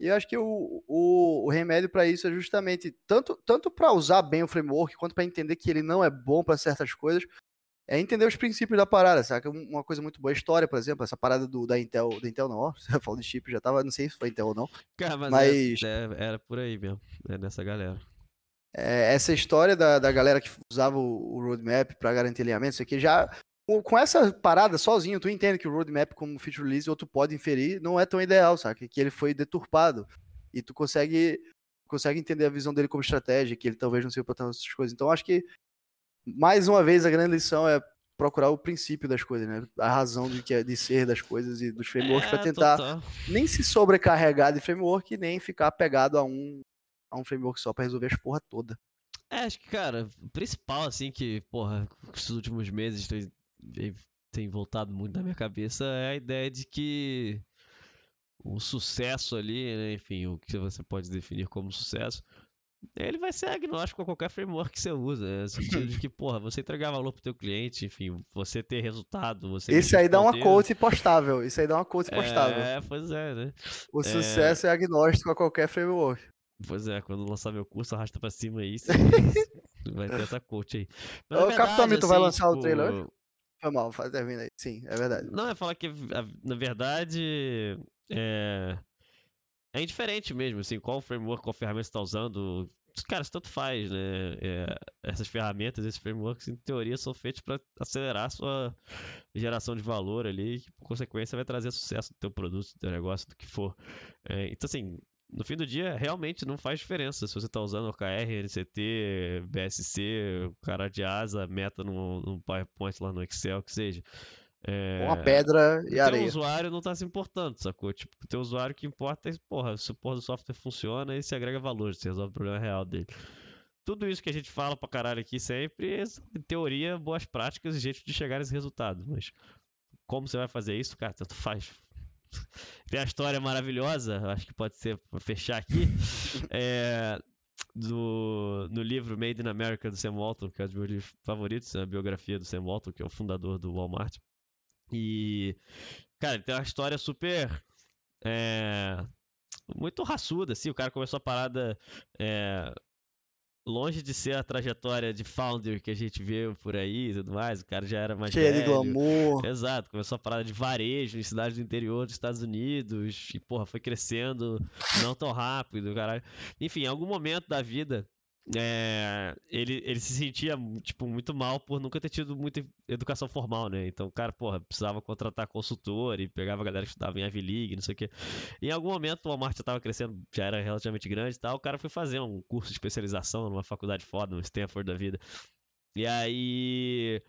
E eu acho que o, o, o remédio para isso é justamente tanto, tanto para usar bem o framework, quanto para entender que ele não é bom para certas coisas, é entender os princípios da parada, sabe? Uma coisa muito boa, a história, por exemplo, essa parada do, da Intel, da Intel não, você falou de chip, já tava, não sei se foi Intel ou não. Cara, mas, mas... É, é, era por aí mesmo, é nessa galera é, essa história da, da galera que usava o, o roadmap para garantir alinhamento, isso aqui já. Com essa parada sozinho, tu entende que o roadmap, como feature release, ou tu pode inferir, não é tão ideal, sabe? Que ele foi deturpado. E tu consegue, consegue entender a visão dele como estratégia, que ele talvez não seja para tantas coisas. Então, acho que, mais uma vez, a grande lição é procurar o princípio das coisas, né? A razão de, que é, de ser das coisas e dos frameworks é, para tentar total. nem se sobrecarregar de framework nem ficar apegado a um a um framework só para resolver as porra toda. É, acho que, cara, o principal, assim, que, porra, esses últimos meses tem, tem voltado muito na minha cabeça é a ideia de que o sucesso ali, né, enfim, o que você pode definir como sucesso, ele vai ser agnóstico a qualquer framework que você usa. Né? No sentido de que, porra, você entregar valor pro teu cliente, enfim, você ter resultado. Você Esse aí dá uma quote postável. Isso aí dá uma quote postável. É, pois é, né? O é... sucesso é agnóstico a qualquer framework. Pois é, quando lançar meu curso, arrasta pra cima aí. vai ter essa coach aí. Mas, Ô, verdade, Capitão Milton assim, vai lançar tipo... o trailer hoje? Foi mal, faz termina aí. Sim, é verdade. Não, é falar que, na verdade, é... é indiferente mesmo, assim, qual framework, qual ferramenta você tá usando. Cara, tanto faz, né? É... essas ferramentas, esses frameworks, em teoria, são feitos para acelerar a sua geração de valor ali, que, por consequência, vai trazer sucesso do teu produto, do teu negócio, do que for. É... então, assim, no fim do dia, realmente não faz diferença se você está usando OKR, NCT, BSC, cara de asa, meta no, no PowerPoint lá no Excel, que seja. É, uma pedra e areia. O usuário não está se importando, sacou? Tipo, o teu usuário que importa é, porra, se o porra do software funciona e se agrega valor, se resolve o problema real dele. Tudo isso que a gente fala pra caralho aqui sempre é, em teoria, boas práticas e jeito de chegar nesse resultado. Mas como você vai fazer isso, cara, tanto faz. Tem a história maravilhosa, acho que pode ser para fechar aqui, é, do, no livro Made in America do Sam Walton, que é um dos meus livros favoritos, é a biografia do Sam Walton, que é o fundador do Walmart. E, cara, tem uma história super. É, muito raçuda, assim. O cara começou a parada é, longe de ser a trajetória de founder que a gente vê por aí e tudo mais, o cara já era mais Cheio velho. de glamour. Exato, começou a parada de varejo em cidades do interior dos Estados Unidos e, porra, foi crescendo não tão rápido, caralho. Enfim, em algum momento da vida, é, ele, ele se sentia, tipo, muito mal por nunca ter tido muita educação formal, né? Então, cara, porra, precisava contratar consultor e pegava a galera que estudava em Ivy League, não sei o quê. Em algum momento o Walmart já estava crescendo, já era relativamente grande e tal, o cara foi fazer um curso de especialização numa faculdade foda, no Stanford da vida. E aí...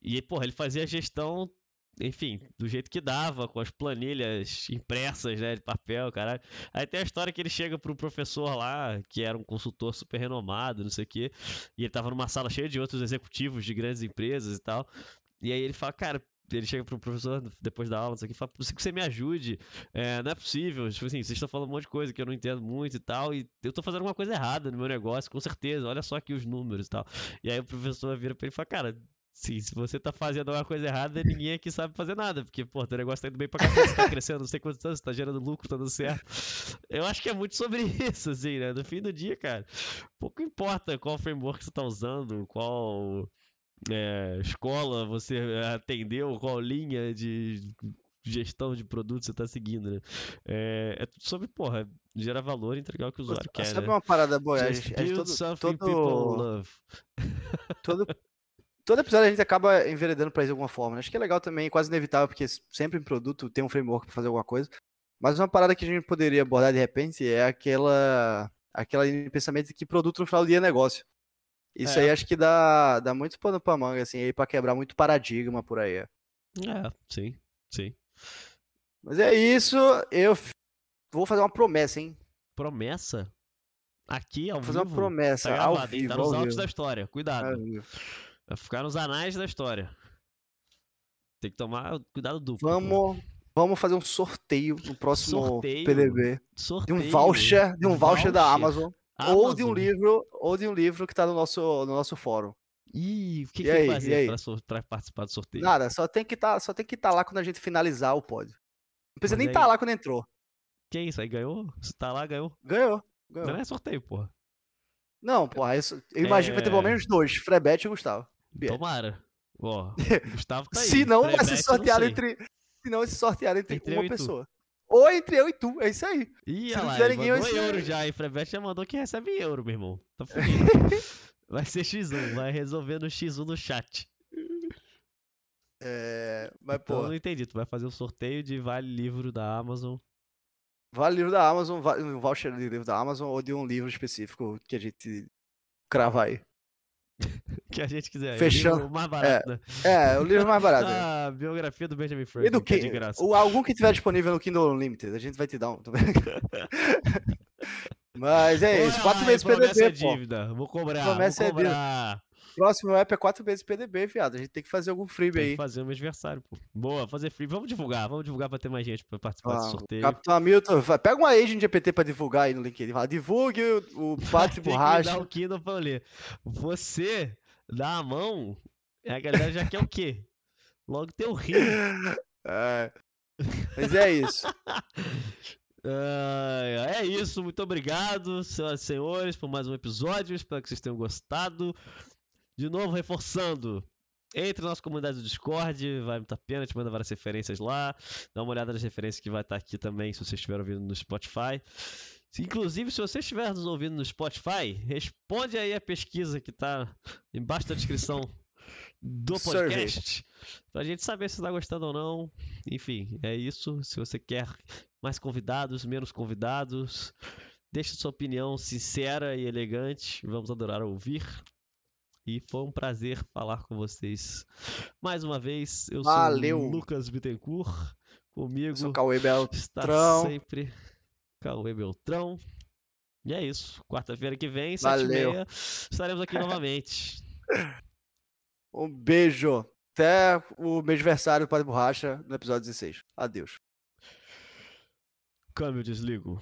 E, porra, ele fazia gestão enfim, do jeito que dava, com as planilhas impressas, né, de papel, caralho. Aí tem a história que ele chega pro professor lá, que era um consultor super renomado, não sei o quê, e ele tava numa sala cheia de outros executivos de grandes empresas e tal. E aí ele fala, cara, ele chega pro professor depois da aula, não sei o que, fala, preciso que você me ajude. É, não é possível. Tipo assim, vocês estão falando um monte de coisa que eu não entendo muito e tal. E eu tô fazendo alguma coisa errada no meu negócio, com certeza. Olha só aqui os números e tal. E aí o professor vira pra ele e fala, cara. Sim, se você tá fazendo alguma coisa errada, ninguém aqui sabe fazer nada, porque, pô, teu negócio tá indo bem pra cá, você tá crescendo, não sei quantos anos, tá gerando lucro, tá dando certo. Eu acho que é muito sobre isso, assim, né? No fim do dia, cara, pouco importa qual framework você tá usando, qual é, escola você atendeu, qual linha de gestão de produto você está seguindo, né? É, é, tudo sobre, porra, gerar valor e entregar o que o usuário quer. Sabe né? uma parada boa? Gente, a gente todo, todo, todo, todo episódio a gente acaba enveredando para isso de alguma forma. Né? Acho que é legal também, quase inevitável, porque sempre em produto tem um framework para fazer alguma coisa. Mas uma parada que a gente poderia abordar de repente é aquela aquela pensamento de que produto no final do dia é negócio. Isso é. aí acho que dá, dá muito pano pra manga, assim, aí pra quebrar muito paradigma por aí. É, sim, sim. Mas é isso, eu vou fazer uma promessa, hein? Promessa? Aqui, ao vou fazer vivo? uma promessa, tá ao vivo. Tá nos autos da história, cuidado. Vai ficar nos anais da história. Tem que tomar cuidado duplo. Vamos, vamos fazer um sorteio no próximo sorteio? PDB. Sorteio? De um voucher, de um voucher, voucher da Amazon. Amazon. Ou de um livro, ou de um livro que tá no nosso, no nosso fórum. Ih, o que, e que aí, fazer pra, participar do sorteio? Nada, só tem que tá, só tem que estar tá lá quando a gente finalizar o pod. Não precisa Mas nem estar tá lá quando entrou. Que isso aí, ganhou? Você tá lá, ganhou? Ganhou. ganhou. Não é sorteio, porra. Não, porra, isso, eu imagino é... que vai ter pelo é. menos dois, Frebete e Gustavo. Tomara. Ó, Gustavo tá aí. Se não, vai ser sorteado entre. Se não, vai ser sorteado entre, entre uma pessoa. Ou entre eu e tu, é isso aí. Ih, Se não tiver ninguém, mandou eu euro já, e Frevet já mandou que recebe euro, meu irmão. Tá fudido. vai ser X1, vai resolver no X1 no chat. É, mas então, pô. Eu não entendi, tu vai fazer um sorteio de vale livro da Amazon. Vale livro da Amazon, um voucher de livro da Amazon ou de um livro específico que a gente crava aí. que a gente quiser. Fechando. O mais barato, é, né? É, o livro mais barato. a biografia do Benjamin Franklin, e do que, é de graça. O, algum que tiver disponível no Kindle Unlimited, a gente vai te dar um. Mas é isso, quatro vezes PDB, é dívida. Vou cobrar, promessa vou cobrar. É Próximo app é quatro vezes PDB, viado. A gente tem que fazer algum freebie aí. Fazer um aniversário, pô. Boa, fazer freebie. Vamos divulgar, vamos divulgar pra ter mais gente pra participar ah, desse sorteio. Capitão Hamilton, pega uma agent GPT pra divulgar aí no LinkedIn. Fala, divulgue o, o Pátrio Borracha. Dá o Kindle pra ler. Você dá a mão, a galera já quer o quê? Logo tem o rio. É. Mas é isso. Uh, é isso, muito obrigado, senhoras e senhores, por mais um episódio. Espero que vocês tenham gostado. De novo, reforçando. Entre na nossa comunidade do Discord, vai muito a pena, te manda várias referências lá. Dá uma olhada nas referências que vai estar aqui também, se vocês estiverem ouvindo no Spotify. Inclusive, se você estiver nos ouvindo no Spotify, responde aí a pesquisa que está embaixo da descrição do podcast. Para a gente saber se está gostando ou não. Enfim, é isso. Se você quer mais convidados, menos convidados, deixe sua opinião sincera e elegante. Vamos adorar ouvir. E foi um prazer falar com vocês mais uma vez. Eu Valeu. sou Lucas Bittencourt. Comigo eu sou Cauê Beltrão. está sempre Cauê Beltrão. E é isso. Quarta-feira que vem, sete e meia, estaremos aqui novamente. Um beijo. Até o mês aniversário do Padre Borracha no episódio 16. Adeus. Câmbio desligo.